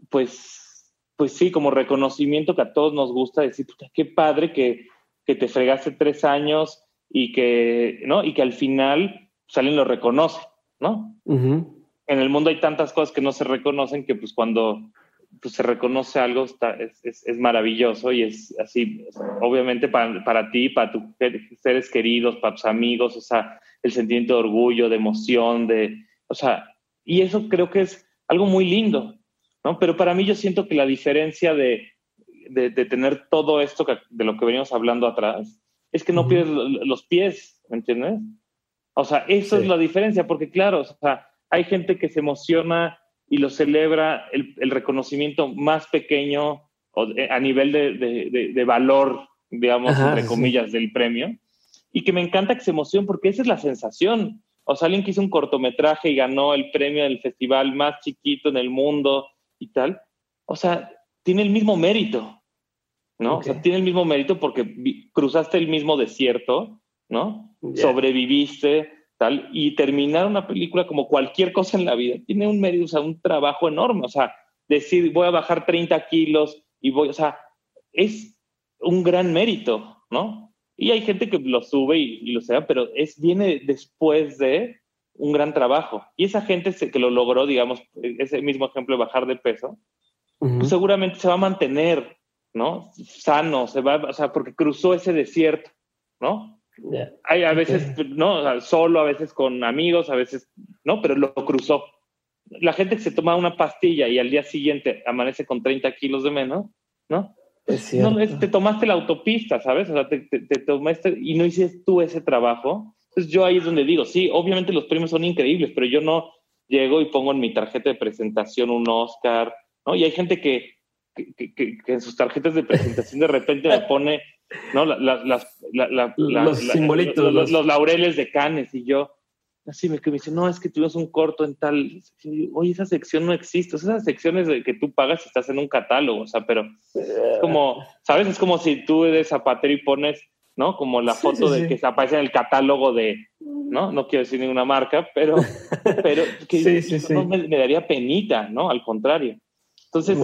pues, pues sí, como reconocimiento que a todos nos gusta decir, puta, qué padre que, que te fregaste tres años y que, ¿no? Y que al final pues, alguien lo reconoce, ¿no? En el mundo hay tantas cosas que no se reconocen que pues cuando pues, se reconoce algo, está, es, es, maravilloso y es así, obviamente para, para ti, para tus seres queridos, para tus amigos, o sea, el sentimiento de orgullo, de emoción, de, o sea, y eso creo que es algo muy lindo, ¿no? Pero para mí yo siento que la diferencia de, de, tener todo esto de lo que veníamos hablando atrás es que no pierdes los pies, ¿me entiendes? O sea, eso es la diferencia, porque claro, o sea, hay gente que se emociona y lo celebra el, reconocimiento más pequeño a nivel de, valor, digamos, entre comillas, del premio. Y que me encanta que se emocione porque esa es la sensación. O sea, alguien que hizo un cortometraje y ganó el premio del festival más chiquito en el mundo y tal. O sea, tiene el mismo mérito, ¿no? O sea, tiene el mismo mérito porque cruzaste el mismo desierto, ¿no? Sobreviviste, tal, y terminar una película como cualquier cosa en la vida tiene un mérito, o sea, un trabajo enorme, o sea, decir voy a bajar 30 kilos y voy, o sea, es un gran mérito, ¿no? Y hay gente que lo sube y, lo sea, pero es, viene después de un gran trabajo. Y esa gente que lo logró, digamos, ese mismo ejemplo de bajar de peso, pues seguramente se va a mantener, ¿no? Sano, se va, o sea, porque cruzó ese desierto, ¿no? Hay a veces, ¿no? Solo, a veces con amigos, a veces, ¿no? Pero lo cruzó. La gente que se toma una pastilla y al día siguiente amanece con 30 kilos de menos, ¿no? Es no, te tomaste la autopista, ¿sabes? O sea, te, te, tomaste y no hiciste tú ese trabajo. Entonces yo ahí es donde digo, sí, obviamente los premios son increíbles, pero yo no llego y pongo en mi tarjeta de presentación un Oscar, ¿no? Y hay gente que, que, que en sus tarjetas de presentación de repente me pone ¿no? los simbolitos. Los, laureles de Canes y yo, así me, me dice, no, es que tuvimos un corto en tal, oye, esa sección no existe, esas secciones de que tú pagas y estás en un catálogo, o sea, pero es como, ¿sabes? Es como si tú de zapatero y pones, ¿no? Como la foto de que aparece en el catálogo de, ¿no? No quiero decir ninguna marca, pero, pero que me, daría penita, ¿no? Al contrario. Entonces,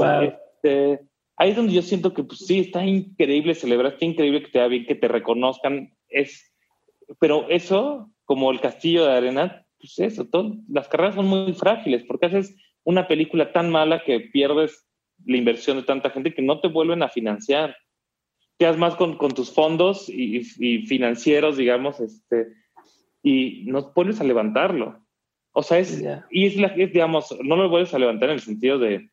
este, ahí es donde yo siento que pues sí, está increíble celebrar, está increíble que te bien, que te reconozcan, es, pero eso, como el castillo de arena, pues eso, todo, las carreras son muy frágiles, porque haces una película tan mala que pierdes la inversión de tanta gente que no te vuelven a financiar. Quedas más con, con tus fondos y, y, financieros, digamos, este, y no vuelves a levantarlo. O sea, es, y es la, digamos, no lo vuelves a levantar en el sentido de,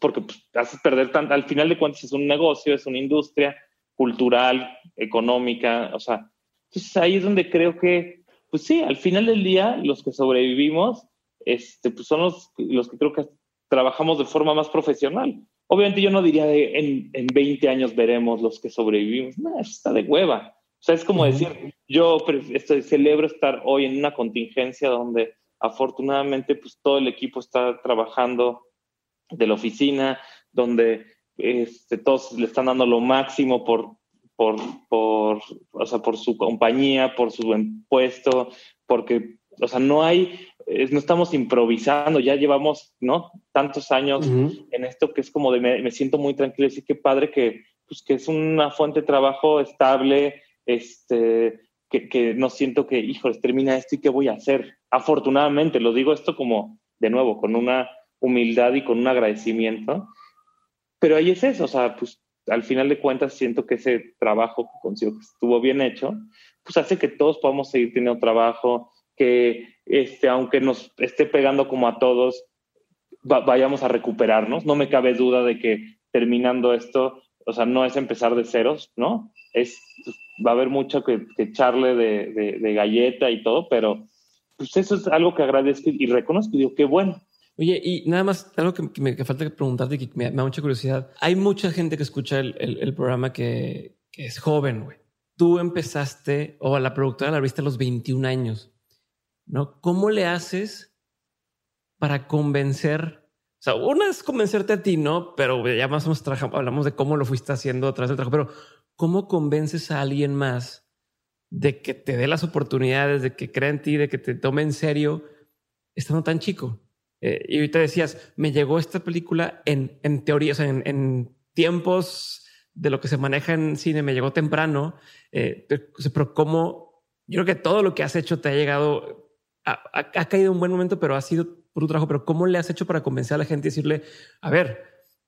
porque pues, haces perder tanto, al final de cuentas es un negocio, es una industria cultural, económica, o sea, entonces ahí es donde creo que, pues sí, al final del día los que sobrevivimos, este, pues son los, los que creo que trabajamos de forma más profesional. Obviamente yo no diría de en, en 20 años veremos los que sobrevivimos, no, eso está de hueva. O sea, es como decir, yo estoy, celebro estar hoy en una contingencia donde afortunadamente pues todo el equipo está trabajando de la oficina, donde este, todos le están dando lo máximo por, por, por, o sea, por su compañía, por su buen puesto, porque, o sea, no hay, no estamos improvisando, ya llevamos, ¿no? Tantos años en esto que es como de, me, siento muy tranquilo, y qué padre que, pues, que es una fuente de trabajo estable, este, que, no siento que, híjoles, termina esto y qué voy a hacer. Afortunadamente, lo digo esto como, de nuevo, con una humildad y con un agradecimiento. Pero ahí es eso, o sea, pues al final de cuentas siento que ese trabajo que consigo que estuvo bien hecho, pues hace que todos podamos seguir teniendo trabajo, que este, aunque nos esté pegando como a todos, vayamos a recuperarnos. No me cabe duda de que terminando esto, o sea, no es empezar de ceros, ¿no? Es, va a haber mucho que, echarle de, de, galleta y todo, pero pues eso es algo que agradezco y reconozco y digo, qué bueno. Oye, y nada más, algo que, me falta preguntarte que me, da mucha curiosidad. Hay mucha gente que escucha el, el, programa que, que, es joven, güey. Tú empezaste, o la productora la viste a los 21 años, ¿no? ¿Cómo le haces para convencer o sea, una es convencerte a ti, ¿no? Pero ya más o menos hablamos de cómo lo fuiste haciendo tras del trabajo, pero ¿cómo convences a alguien más de que te dé las oportunidades, de que crea en ti, de que te tome en serio, estando tan chico? Eh, y ahorita decías, me llegó esta película en, en teoría, o sea, en, tiempos de lo que se maneja en cine, me llegó temprano, eh, pero, cómo, yo creo que todo lo que has hecho te ha llegado, ha, ha caído un buen momento, pero ha sido por tu trabajo, pero ¿cómo le has hecho para convencer a la gente y decirle, a ver,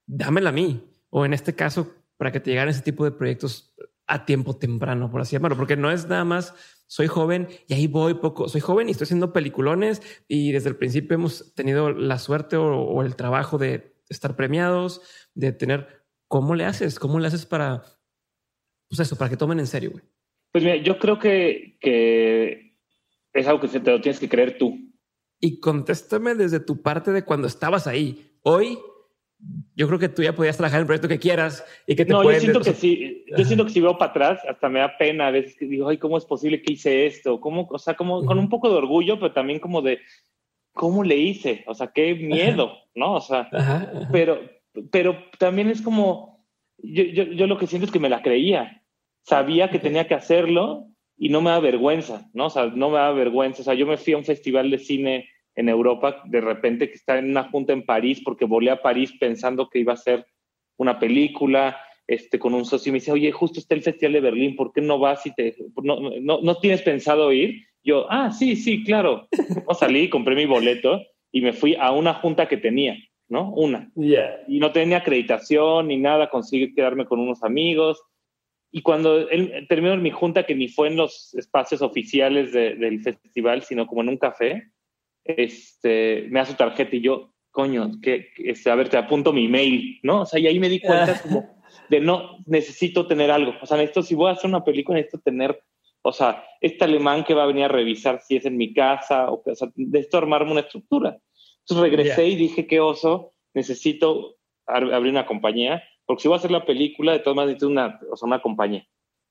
dámela a mí? O en este caso, para que te lleguen ese tipo de proyectos a tiempo temprano, por así llamarlo, porque no es nada más soy joven y ahí voy poco, soy joven y estoy haciendo peliculones y desde el principio hemos tenido la suerte o, el trabajo de estar premiados, de tener, ¿cómo le haces? ¿Cómo le haces para, pues eso, para que tomen en serio, güey? Pues mira, yo creo que, que es algo que te lo tienes que creer tú y contéstame desde tu parte de cuando estabas ahí. Hoy, yo creo que tú ya podías trabajar en el proyecto que quieras y que te No, yo siento que sí. Yo siento que si veo para atrás, hasta me da pena a veces que digo, ay, ¿cómo es posible que hice esto? ¿Cómo, o sea, como con un poco de orgullo, pero también como de, ¿cómo le hice? O sea, qué miedo, ¿no? O sea, pero, pero también es como, yo, yo, yo lo que siento es que me la creía. Sabía que tenía que hacerlo y no me da vergüenza, ¿no? O sea, no me da vergüenza. O sea, yo me fui a un festival de cine en Europa, de repente que estaba en una junta en París, porque volé a París pensando que iba a ser una película, este, con un socio y me dice, oye, justo está el Festival de Berlín, ¿por qué no vas y te, no, no, no tienes pensado ir? Yo, ah, sí, sí, claro. O salí, compré mi boleto y me fui a una junta que tenía, ¿no? Una. Y no tenía acreditación ni nada, conseguí quedarme con unos amigos y cuando él terminó mi junta, que ni fue en los espacios oficiales del festival, sino como en un café, este, me da su tarjeta y yo, coño, que, este, a ver, te apunto mi mail, ¿no? O sea, y ahí me di cuenta como de no, necesito tener algo. O sea, necesito, si voy a hacer una película, necesito tener, o sea, este alemán que va a venir a revisar si es en mi casa, o, o sea, necesito armarme una estructura. Entonces regresé y dije, qué oso, necesito abrir una compañía porque si voy a hacer la película, de todas maneras necesito una, o sea, una compañía.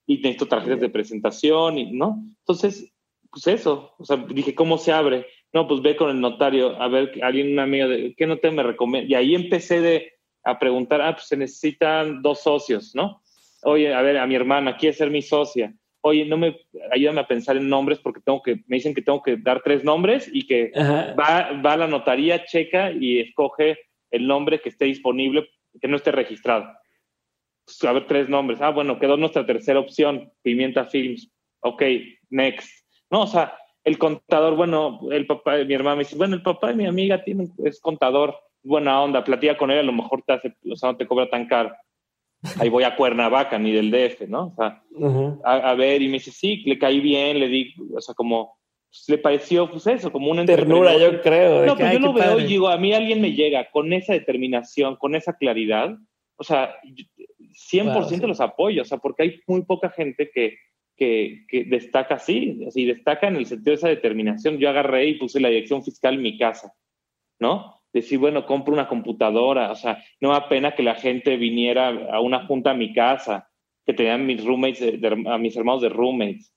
Y necesito tarjetas de presentación, y, ¿no? Entonces, pues eso. O sea, dije, ¿cómo se abre? No, pues ve con el notario, a ver, alguien, un amigo, de, ¿qué notario me recomienda? Y ahí empecé de, a preguntar, ah, pues se necesitan dos socios, ¿no? Oye, a ver, a mi hermana, ¿quiere ser mi socia? Oye, no me, ayúdame a pensar en nombres porque tengo que, me dicen que tengo que dar tres nombres y que va, va a la notaría, checa y escoge el nombre que esté disponible que no esté registrado. Pues, a ver, tres nombres. Ah, bueno, quedó nuestra tercera opción, Pimienta Films. Ok, next. No, o sea, el contador, bueno, el papá de mi hermana me dice, bueno, el papá de mi amiga tiene, es contador, buena onda, platica con él, a lo mejor te hace, o sea, no te cobra tan caro. Ahí voy a Cuernavaca, ni del DF, ¿no? O sea, a, ver, y me dice, sí, le caí bien, le di, o sea, como, pues, le pareció, pues eso, como una ternura, yo creo. No, pero yo lo veo y digo, a mí alguien me llega con esa determinación, con esa claridad, o sea, 100% los apoyo, o sea, porque hay muy poca gente que, que, que, destaca así, así, destaca en el sentido de esa determinación. Yo agarré y puse la dirección fiscal en mi casa, ¿no? Decir, bueno, compro una computadora, o sea, no da pena que la gente viniera a una junta a mi casa, que tenían mis roommates, a mis hermanos de roommates,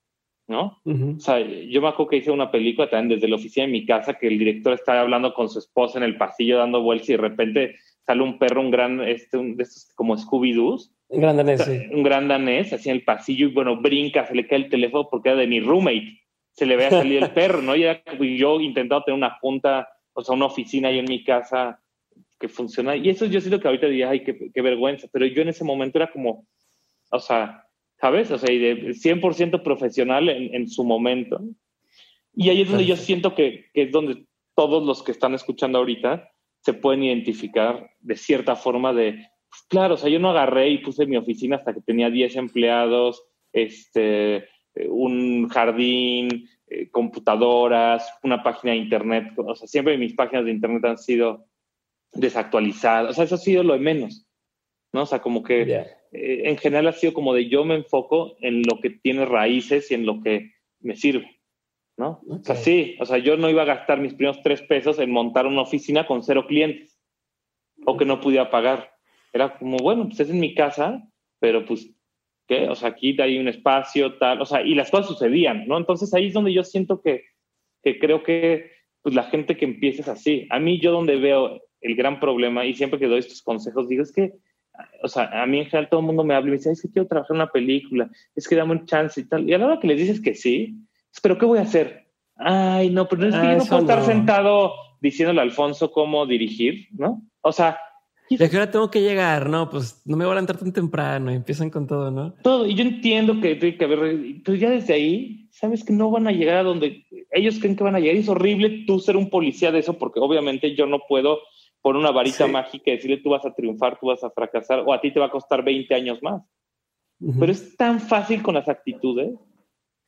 ¿no? O sea, yo me acuerdo que hice una película también desde la oficina de mi casa que el director estaba hablando con su esposa en el pasillo dando vueltas y de repente sale un perro, un gran, este, un, de estos como Scooby-Doos. Un gran danés, sí. Un gran danés, así en el pasillo y bueno, brinca, se le cae el teléfono porque era de mi roommate. Se le ve a salir el perro, ¿no? Y yo intentado tener una junta, o sea, una oficina ahí en mi casa que funciona. Y eso yo siento que ahorita diría, ay, qué, qué vergüenza. Pero yo en ese momento era como, o sea, ¿sabes? O sea, y de 100% profesional en, en, su momento. Y ahí es donde yo siento que, que, es donde todos los que están escuchando ahorita se pueden identificar de cierta forma de, pues claro, o sea, yo no agarré y puse mi oficina hasta que tenía 10 empleados, este, un jardín, eh, computadoras, una página de internet. O sea, siempre mis páginas de internet han sido desactualizadas. O sea, eso ha sido lo de menos. ¿no? O sea, como que eh, en general ha sido como de yo me enfoco en lo que tiene raíces y en lo que me sirve. ¿no? O sea, sí, o sea, yo no iba a gastar mis primeros tres pesos en montar una oficina con cero clientes o que no pudiera pagar. Era como, bueno, pues es en mi casa, pero pues ¿qué? O sea, aquí hay un espacio, tal, o sea, y las cosas sucedían, ¿no? Entonces ahí es donde yo siento que, que creo que pues la gente que empieza es así. A mí yo donde veo el gran problema, y siempre que doy estos consejos, digo, es que, o sea, a mí en general todo el mundo me habla y me dice, es que quiero trabajar en una película, es que dame un chance y tal. Y a la hora que les dices que sí, pero ¿qué voy a hacer? Ay, no, pero es que yo no puedo estar sentado diciéndole a Alfonso cómo dirigir, ¿no? O sea, ¿De qué hora tengo que llegar? No, pues no me voy a levantar tan temprano y empiezan con todo, ¿no? Todo. Y yo entiendo que tiene que haber, pero ya desde ahí, sabes que no van a llegar a donde ellos creen que van a llegar. Y es horrible tú ser un policía de eso, porque obviamente yo no puedo por una varita mágica decirle tú vas a triunfar, tú vas a fracasar, o a ti te va a costar 20 años más. Pero es tan fácil con las actitudes,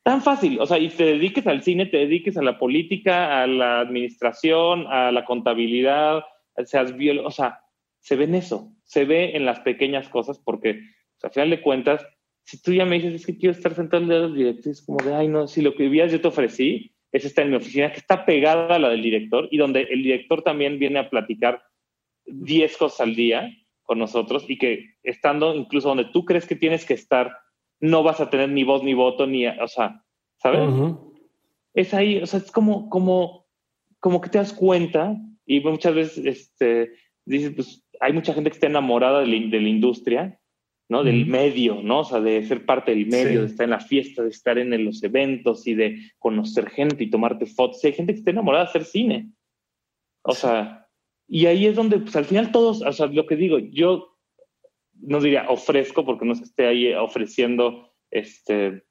tan fácil. O sea, y te dediques al cine, te dediques a la política, a la administración, a la contabilidad, seas viol, o sea, se ve en eso, se ve en las pequeñas cosas, porque pues, al final de cuentas, si tú ya me dices, es que quiero estar sentado en el director, es como de, ay, no, si lo que vivías yo te ofrecí, es estar en mi oficina, que está pegada a la del director, y donde el director también viene a platicar 10 cosas al día con nosotros, y que estando incluso donde tú crees que tienes que estar, no vas a tener ni voz ni voto, ni, o sea, ¿sabes? Es ahí, o sea, es como, como, como que te das cuenta, y muchas veces, este, dices, pues hay mucha gente que está enamorada de la, industria, ¿no? Del medio, ¿no? O sea, de ser parte del medio, de estar en la fiesta, de estar en los eventos y de conocer gente y tomarte fotos. hay gente que está enamorada de hacer cine. O sea, y ahí es donde, pues al final todos, o sea, lo que digo, yo no diría ofrezco, porque no es que esté ahí ofreciendo este,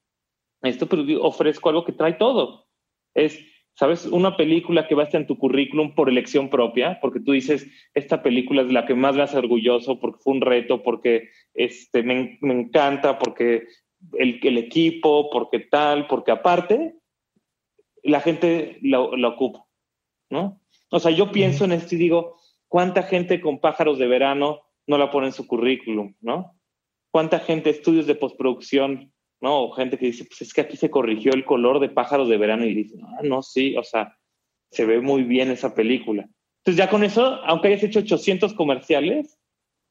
esto, pero ofrezco algo que trae todo. Es ¿sabes? Una película que va a estar en tu currículum por elección propia, porque tú dices, esta película es la que más me hace orgulloso, porque fue un reto, porque este, me, me encanta, porque el, el, equipo, porque tal, porque aparte, la gente lo, ocupa, ¿no? O sea, yo pienso en esto y digo, ¿cuánta gente con pájaros de verano no la pone en su currículum, ¿no? ¿Cuánta gente estudios de postproducción ¿no? O gente que dice, pues es que aquí se corrigió el color de pájaros de verano y dice, ah, no, sí, o sea, se ve muy bien esa película. Entonces ya con eso, aunque hayas hecho 800 comerciales,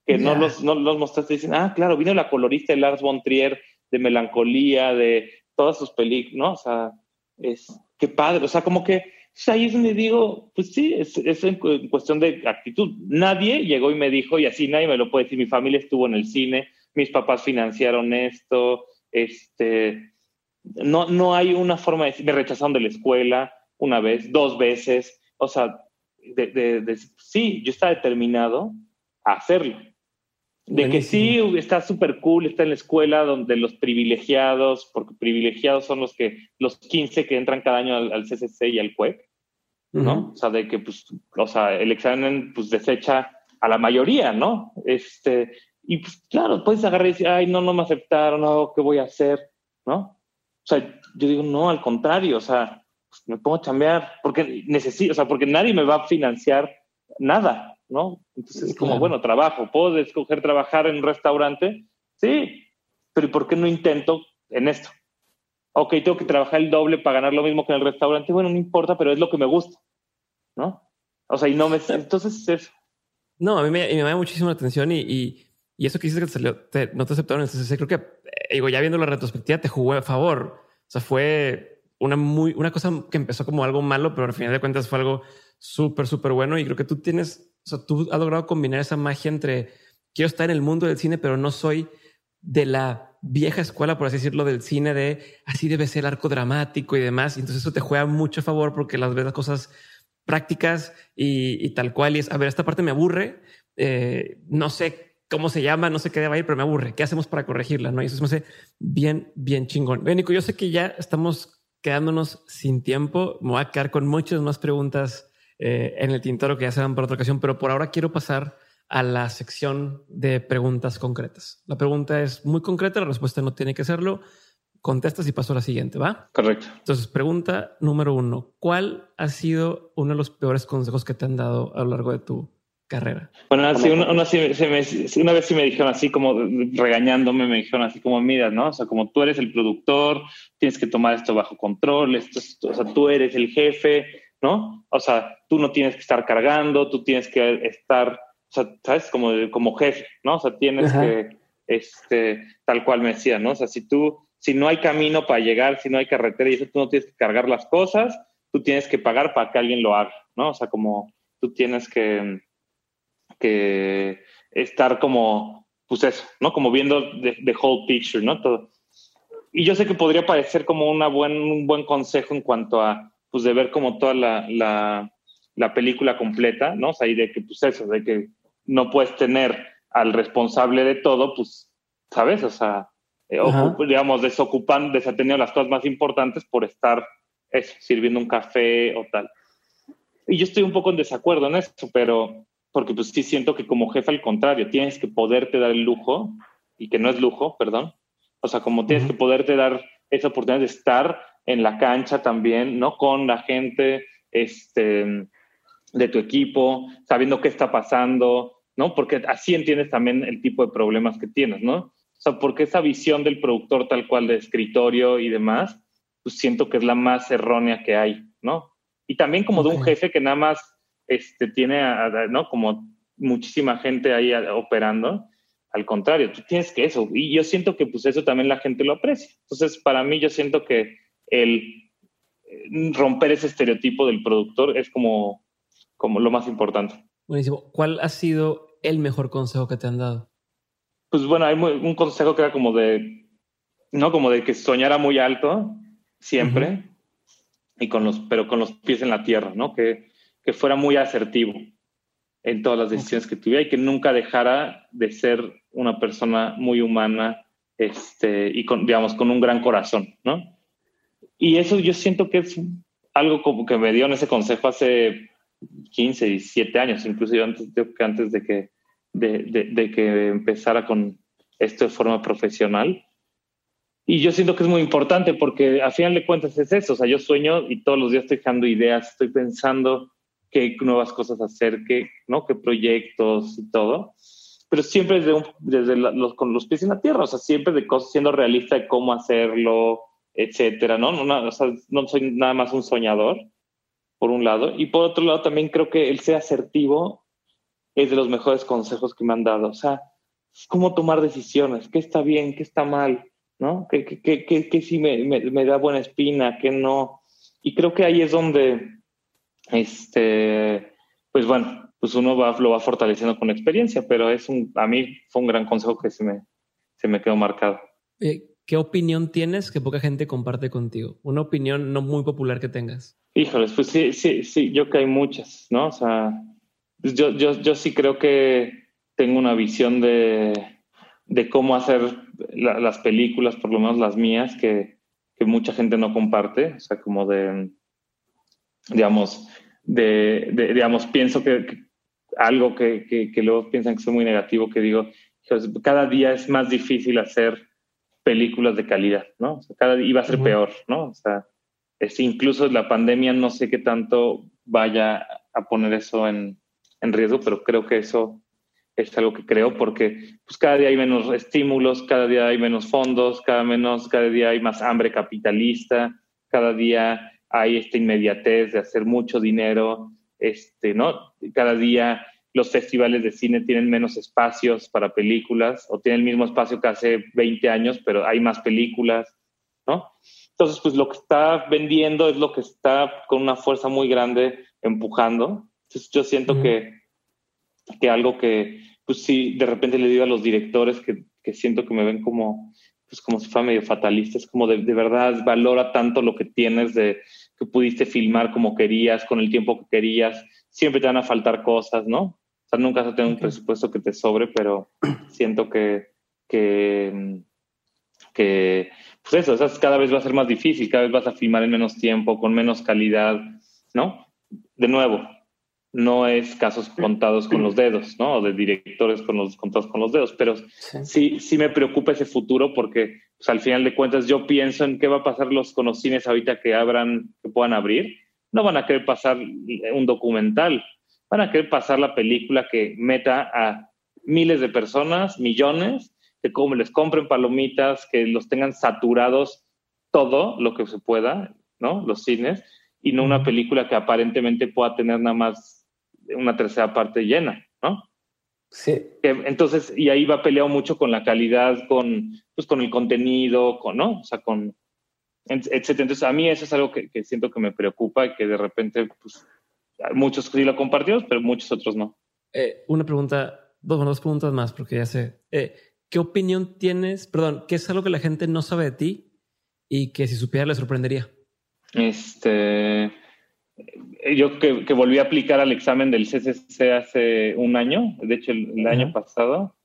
que no, los, no los mostraste, dicen, ah, claro, vino la colorista de Lars von Trier, de Melancolía, de todas sus películas, ¿no? O sea, es, qué padre, o sea, como que ahí es donde digo, pues sí, es, es en cuestión de actitud. Nadie llegó y me dijo, y así nadie me lo puede decir, mi familia estuvo en el cine, mis papás financiaron esto, este, no, no hay una forma de decir, me rechazaron de la escuela una vez, dos veces, o sea, de, sí, yo estaba determinado a hacerlo. De que sí, está súper cool, está en la escuela donde los privilegiados, porque privilegiados son los que, los 15 que entran cada año al, CCC y al CUEC, ¿no? O sea, de que, pues, o sea, el examen, pues, desecha a la mayoría, ¿no? Este, y pues claro, puedes agarrar y decir, ay, no, no me aceptaron, no, ¿qué voy a hacer? ¿No? O sea, yo digo, no, al contrario, o sea, pues, me pongo a chambear porque necesito, o sea, porque nadie me va a financiar nada, ¿no? Entonces es como, bueno, trabajo, ¿puedo escoger trabajar en un restaurante? Sí, pero ¿por qué no intento en esto? Ok, tengo que trabajar el doble para ganar lo mismo que en el restaurante. Bueno, no importa, pero es lo que me gusta, ¿no? O sea, y no me... Entonces es... No, a mí me, me llama muchísimo la atención y y eso que dices que te salió, no te aceptaron en creo que, eh, digo, ya viendo la retrospectiva, te jugó a favor. O sea, fue una muy, una cosa que empezó como algo malo, pero al final de cuentas fue algo súper, súper bueno. Y creo que tú tienes, o sea, tú has logrado combinar esa magia entre quiero estar en el mundo del cine, pero no soy de la vieja escuela, por así decirlo, del cine de así debe ser arco dramático y demás. Y entonces eso te juega mucho a favor porque las ves las cosas prácticas y, tal cual. Y es, a ver, esta parte me aburre. Eh, no sé cómo se llama, no sé qué debe ir, pero me aburre. ¿Qué hacemos para corregirla? No, y eso me hace bien, bien chingón. Bien, Nico, yo sé que ya estamos quedándonos sin tiempo. Me voy a quedar con muchas más preguntas eh, en el tintero que ya se dan para otra ocasión, pero por ahora quiero pasar a la sección de preguntas concretas. La pregunta es muy concreta, la respuesta no tiene que serlo. Contestas y paso a la siguiente, ¿va? Correcto. Entonces, pregunta número uno. ¿Cuál ha sido uno de los peores consejos que te han dado a lo largo de tu carrera? Bueno, así, una, una, una, vez sí me dijeron así como regañándome, me dijeron así como, mira, ¿no? O sea, como tú eres el productor, tienes que tomar esto bajo control, esto, o sea, tú eres el jefe, ¿no? O sea, tú no tienes que estar cargando, tú tienes que estar o sea, ¿sabes? Como, como jefe, ¿no? O sea, tienes que, este, tal cual me decía, ¿no? O sea, si tú, si no hay camino para llegar, si no hay carretera y eso, tú no tienes que cargar las cosas, tú tienes que pagar para que alguien lo haga, ¿no? O sea, como tú tienes que, que estar como, pues eso, ¿no? Como viendo the, whole picture, ¿no? Todo. Y yo sé que podría parecer como una buen, un buen consejo en cuanto a, pues, de ver como toda la, la, la película completa, ¿no? O sea, y de que, pues eso, de que no puedes tener al responsable de todo, pues, ¿sabes? O sea, eh, digamos, desocupando, desatendiendo las cosas más importantes por estar sirviendo un café o tal. Y yo estoy un poco en desacuerdo en eso, pero porque pues sí siento que como jefe al contrario, tienes que poderte dar el lujo, y que no es lujo, perdón, o sea, como tienes que poderte dar esa oportunidad de estar en la cancha también, ¿no? Con la gente, este, de tu equipo, sabiendo qué está pasando, ¿no? Porque así entiendes también el tipo de problemas que tienes, ¿no? O sea, porque esa visión del productor tal cual de escritorio y demás, pues siento que es la más errónea que hay, ¿no? Y también como de un jefe que nada más este, tiene, ¿no? Como muchísima gente ahí operando. Al contrario, tú tienes que eso. Y yo siento que pues eso también la gente lo aprecia. Entonces, para mí yo siento que el eh, romper ese estereotipo del productor es como como lo más importante. Buenísimo. ¿Cuál ha sido el mejor consejo que te han dado? Pues bueno, hay un consejo que era como de, no, como de que soñara muy alto siempre, y con los, pero con los pies en la tierra, ¿no? Que, que fuera muy asertivo en todas las decisiones que tuviera y que nunca dejara de ser una persona muy humana este, y con, digamos, con un gran corazón, ¿no? Y eso yo siento que es algo como que me dio en ese consejo hace 15, 17 años, incluso yo antes, antes de, que, de, que empezara con esto de forma profesional. Y yo siento que es muy importante porque a final de cuentas es eso, o sea, yo sueño y todos los días estoy dejando ideas, estoy pensando qué nuevas cosas hacer, qué, ¿no? qué proyectos y todo, pero siempre desde, desde los, con los pies en la tierra, o sea, siempre de cosas, siendo realista de cómo hacerlo, etcétera, ¿no? No, o sea, no soy nada más un soñador, por un lado. Y por otro lado, también creo que el ser asertivo es de los mejores consejos que me han dado. O sea, cómo tomar decisiones, qué está bien, qué está mal, ¿no? ¿Qué, qué, qué, qué sí me, me, da buena espina, qué no? Y creo que ahí es donde, este, pues bueno, pues uno va, lo va fortaleciendo con experiencia, pero es un, a mí fue un gran consejo que se me, se me quedó marcado. Eh, ¿Qué opinión tienes que poca gente comparte contigo? Una opinión no muy popular que tengas. Híjoles, pues sí, sí, sí, yo que hay muchas, ¿no? O sea, pues yo, yo, yo sí creo que tengo una visión de, de cómo hacer las películas, por lo menos las mías, que, que, mucha gente no comparte, o sea, como de, digamos, de, digamos, pienso que, algo que, que, que, luego piensan que soy muy negativo, que digo, cada día es más difícil hacer películas de calidad, ¿no? O sea, cada día iba a ser peor, ¿no? O sea, es, incluso la pandemia no sé qué tanto vaya a poner eso en, en, riesgo, pero creo que eso es algo que creo porque pues cada día hay menos estímulos, cada día hay menos fondos, cada, menos, cada día hay más hambre capitalista, cada día hay esta inmediatez de hacer mucho dinero, este, ¿no? Cada día los festivales de cine tienen menos espacios para películas o tienen el mismo espacio que hace 20 años, pero hay más películas, ¿no? Entonces, pues lo que está vendiendo es lo que está con una fuerza muy grande empujando. Entonces, yo siento que, que algo que, pues sí, de repente le digo a los directores que, que siento que me ven como, pues como si fuera medio fatalista, es como de, de verdad valora tanto lo que tienes de que pudiste filmar como querías, con el tiempo que querías, siempre te van a faltar cosas, ¿no? sea, nunca vas a tener un presupuesto que te sobre, pero siento que, que, que pues eso, cada vez va a ser más difícil, cada vez vas a filmar en menos tiempo, con menos calidad, ¿no? De nuevo, no es casos contados con los dedos, ¿no? O de directores con los, contados con los dedos, pero sí. sí, me preocupa ese futuro porque pues, al final de cuentas yo pienso en qué va a pasar los, con los cines ahorita que abran, que puedan abrir. No van a querer pasar un documental, van a querer pasar la película que meta a miles de personas, millones, que como les compren palomitas, que los tengan saturados todo lo que se pueda, ¿no? Los cines, y no una película que aparentemente pueda tener nada más una tercera parte llena, ¿no? Sí. Entonces, y ahí va peleado mucho con la calidad, con, pues, con el contenido, con, ¿no? O sea, con, etcétera. Entonces, a mí eso es algo que, siento que me preocupa y que de repente, pues, muchos sí lo compartimos, pero muchos otros no. Eh, una pregunta, dos, dos preguntas más, porque ya sé. Eh, ¿Qué opinión tienes? Perdón, ¿qué es algo que la gente no sabe de ti y que si supiera le sorprendería? Este, yo que, volví a aplicar al examen del CCC hace un año, de hecho el, año pasado,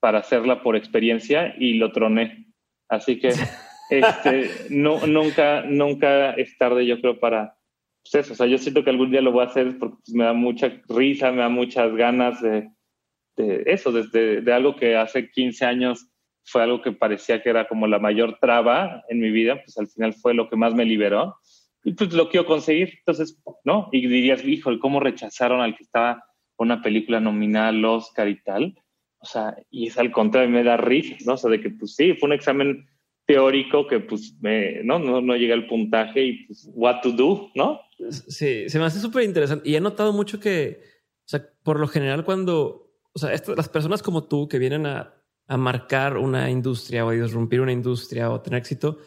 para hacerla por experiencia y lo troné. Así que este, no, nunca, nunca es tarde, yo creo, para pues eso. O sea, yo siento que algún día lo voy a hacer porque pues, me da mucha risa, me da muchas ganas de, de eso, desde de algo que hace 15 años fue algo que parecía que era como la mayor traba en mi vida, pues al final fue lo que más me liberó y pues lo quiero conseguir. Entonces, ¿no? Y dirías, hijo, ¿cómo rechazaron al que estaba una película nominal, Oscar y tal? O sea, y es al contrario, me da risa, ¿no? O sea, de que pues sí, fue un examen teórico que pues me, ¿no? No, no llega el puntaje y pues, what to do, ¿no? Sí, se me hace súper interesante. Y he notado mucho que, o sea, por lo general cuando o sea, las personas como tú que vienen a, marcar una industria o a disrumpir una industria o tener éxito,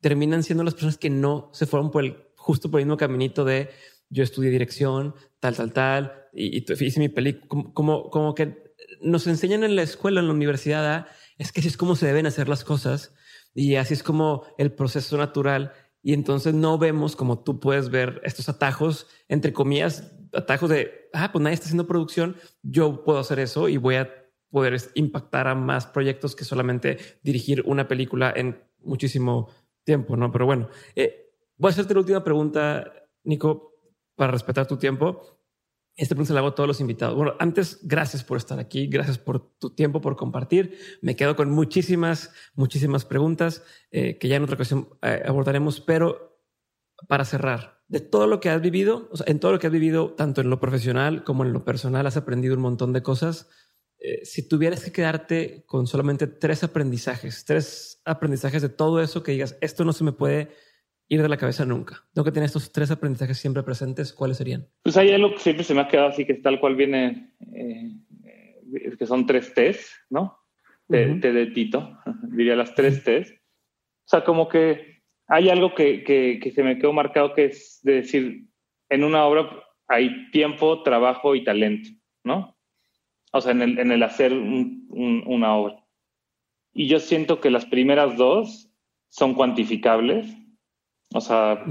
terminan siendo las personas que no se fueron por el justo por el mismo caminito de yo estudié dirección, tal, tal, tal, y, hice mi película, como, como, que nos enseñan en la escuela, en la universidad, es que así es como se deben hacer las cosas y así es como el proceso natural. Y entonces no vemos como tú puedes ver estos atajos, entre comillas, atajos de, ah, pues nadie está haciendo producción, yo puedo hacer eso y voy a poder impactar a más proyectos que solamente dirigir una película en muchísimo tiempo, ¿no? Pero bueno, eh, voy a hacerte la última pregunta, Nico, para respetar tu tiempo. Esta pregunta la hago a todos los invitados. Bueno, antes, gracias por estar aquí, gracias por tu tiempo, por compartir. Me quedo con muchísimas, muchísimas preguntas eh, que ya en otra ocasión eh, abordaremos, pero para cerrar, de todo lo que has vivido, en todo lo que has vivido, tanto en lo profesional como en lo personal, has aprendido un montón de cosas. Eh, si tuvieras que quedarte con solamente tres aprendizajes, tres aprendizajes de todo eso que digas, esto no se me puede ir de la cabeza nunca. Tengo que tener estos tres aprendizajes siempre presentes. ¿Cuáles serían? Pues hay algo que siempre se me ha quedado así, que tal cual viene, eh, eh, que son tres T's, ¿no? T, de Tito, diría las tres T's. O sea, como que hay algo que, que, se me quedó marcado que es de decir, en una obra hay tiempo, trabajo y talento, ¿no? O sea, en el, en el hacer una obra. Y yo siento que las primeras dos son cuantificables. O sea,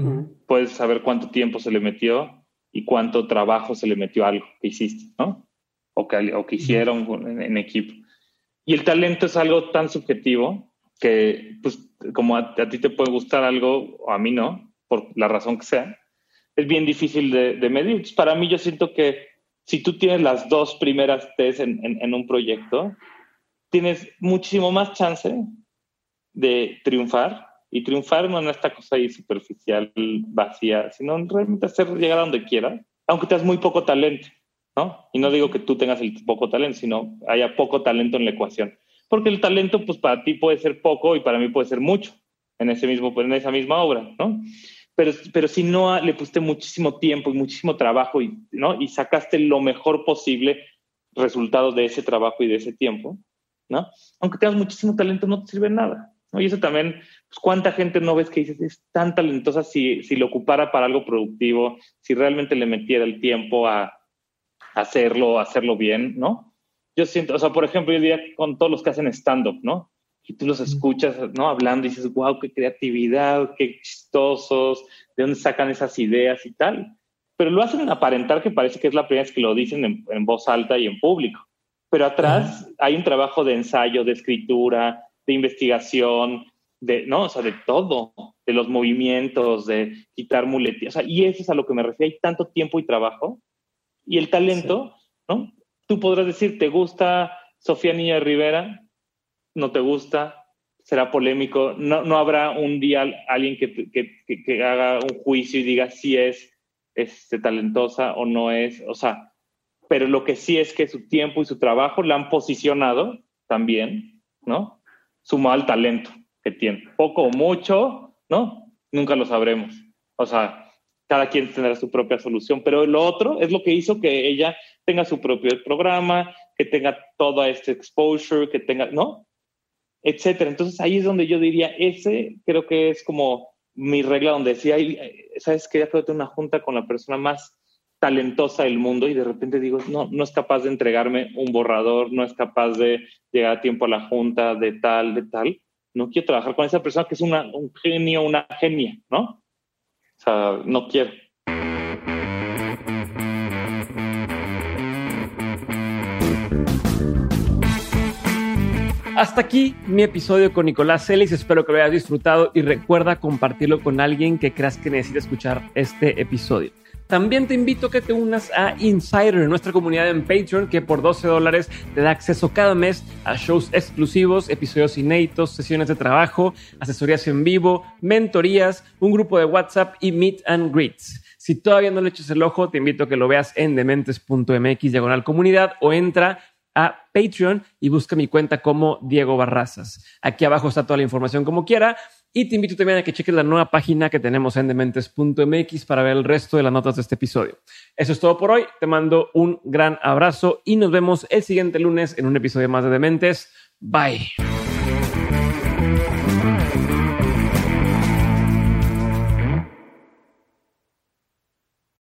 puedes saber cuánto tiempo se le metió y cuánto trabajo se le metió a algo que hiciste, ¿no? O que, o que hicieron en, en equipo. Y el talento es algo tan subjetivo que, pues, como a, ti te puede gustar algo o a mí no, por la razón que sea, es bien difícil de, medir. para mí yo siento que si tú tienes las dos primeras T's en, un proyecto, tienes muchísimo más chance de triunfar y triunfar no en esta cosa ahí superficial, vacía, sino realmente hacer llegar a donde quieras, aunque tengas muy poco talento, ¿no? Y no digo que tú tengas el poco talento, sino haya poco talento en la ecuación porque el talento, pues para ti puede ser poco y para mí puede ser mucho en, ese mismo, en esa misma obra, ¿no? Pero, pero si no le pusiste muchísimo tiempo y muchísimo trabajo y, ¿no? y sacaste lo mejor posible resultado de ese trabajo y de ese tiempo, ¿no? Aunque tengas muchísimo talento, no te sirve nada. Y eso también, pues, ¿cuánta gente no ves que dices, es tan talentosa si, si lo ocupara para algo productivo, si realmente le metiera el tiempo a, hacerlo, hacerlo bien, ¿no? yo siento, o sea, por ejemplo, yo diría con todos los que hacen stand-up, ¿no? Y tú los escuchas, ¿no? Hablando y dices, wow, qué creatividad, qué chistosos, de dónde sacan esas ideas y tal. pero lo hacen aparentar que parece que es la primera vez que lo dicen en, voz alta y en público. Pero atrás hay un trabajo de ensayo, de escritura, de investigación, de, ¿no? O sea, de todo, de los movimientos, de quitar muletillas. O sea, y eso es a lo que me refiero. Hay tanto tiempo y trabajo. Y el talento, ¿no? Tú podrás decir, ¿te gusta Sofía Niña Rivera? ¿No te gusta? será polémico. No, no habrá un día alguien que, que, haga un juicio y diga si es este, talentosa o no es. O sea, pero lo que sí es que su tiempo y su trabajo la han posicionado también, ¿no? Sumado al talento que tiene. Poco o mucho, ¿no? Nunca lo sabremos. O sea, cada quien tendrá su propia solución, pero lo otro es lo que hizo que ella tenga su propio programa, que tenga todo este exposure, que tenga, ¿no? Etcétera. Entonces ahí es donde yo diría, ese creo que es como mi regla donde decía, sabes que ya fue una junta con la persona más talentosa del mundo y de repente digo, no, no es capaz de entregarme un borrador, no es capaz de llegar a tiempo a la junta de tal, de tal. No quiero trabajar con esa persona que es una, un genio, una genia, ¿no? O sea, no quiero. Hasta aquí mi episodio con Nicolás Celis. Espero que lo hayas disfrutado y recuerda compartirlo con alguien que creas que necesita escuchar este episodio. También te invito a que te unas a Insider, nuestra comunidad en Patreon, que por 12 dólares te da acceso cada mes a shows exclusivos, episodios inéditos, sesiones de trabajo, asesorías en vivo, mentorías, un grupo de WhatsApp y meet and greets. Si todavía no le echas el ojo, te invito a que lo veas en dementes.mx diagonal comunidad o entra a Patreon y busca mi cuenta como Diego Barrazas. Aquí abajo está toda la información como quiera. Y te invito también a que cheques la nueva página que tenemos en dementes.mx para ver el resto de las notas de este episodio. Eso es todo por hoy. Te mando un gran abrazo y nos vemos el siguiente lunes en un episodio más de Dementes. Bye.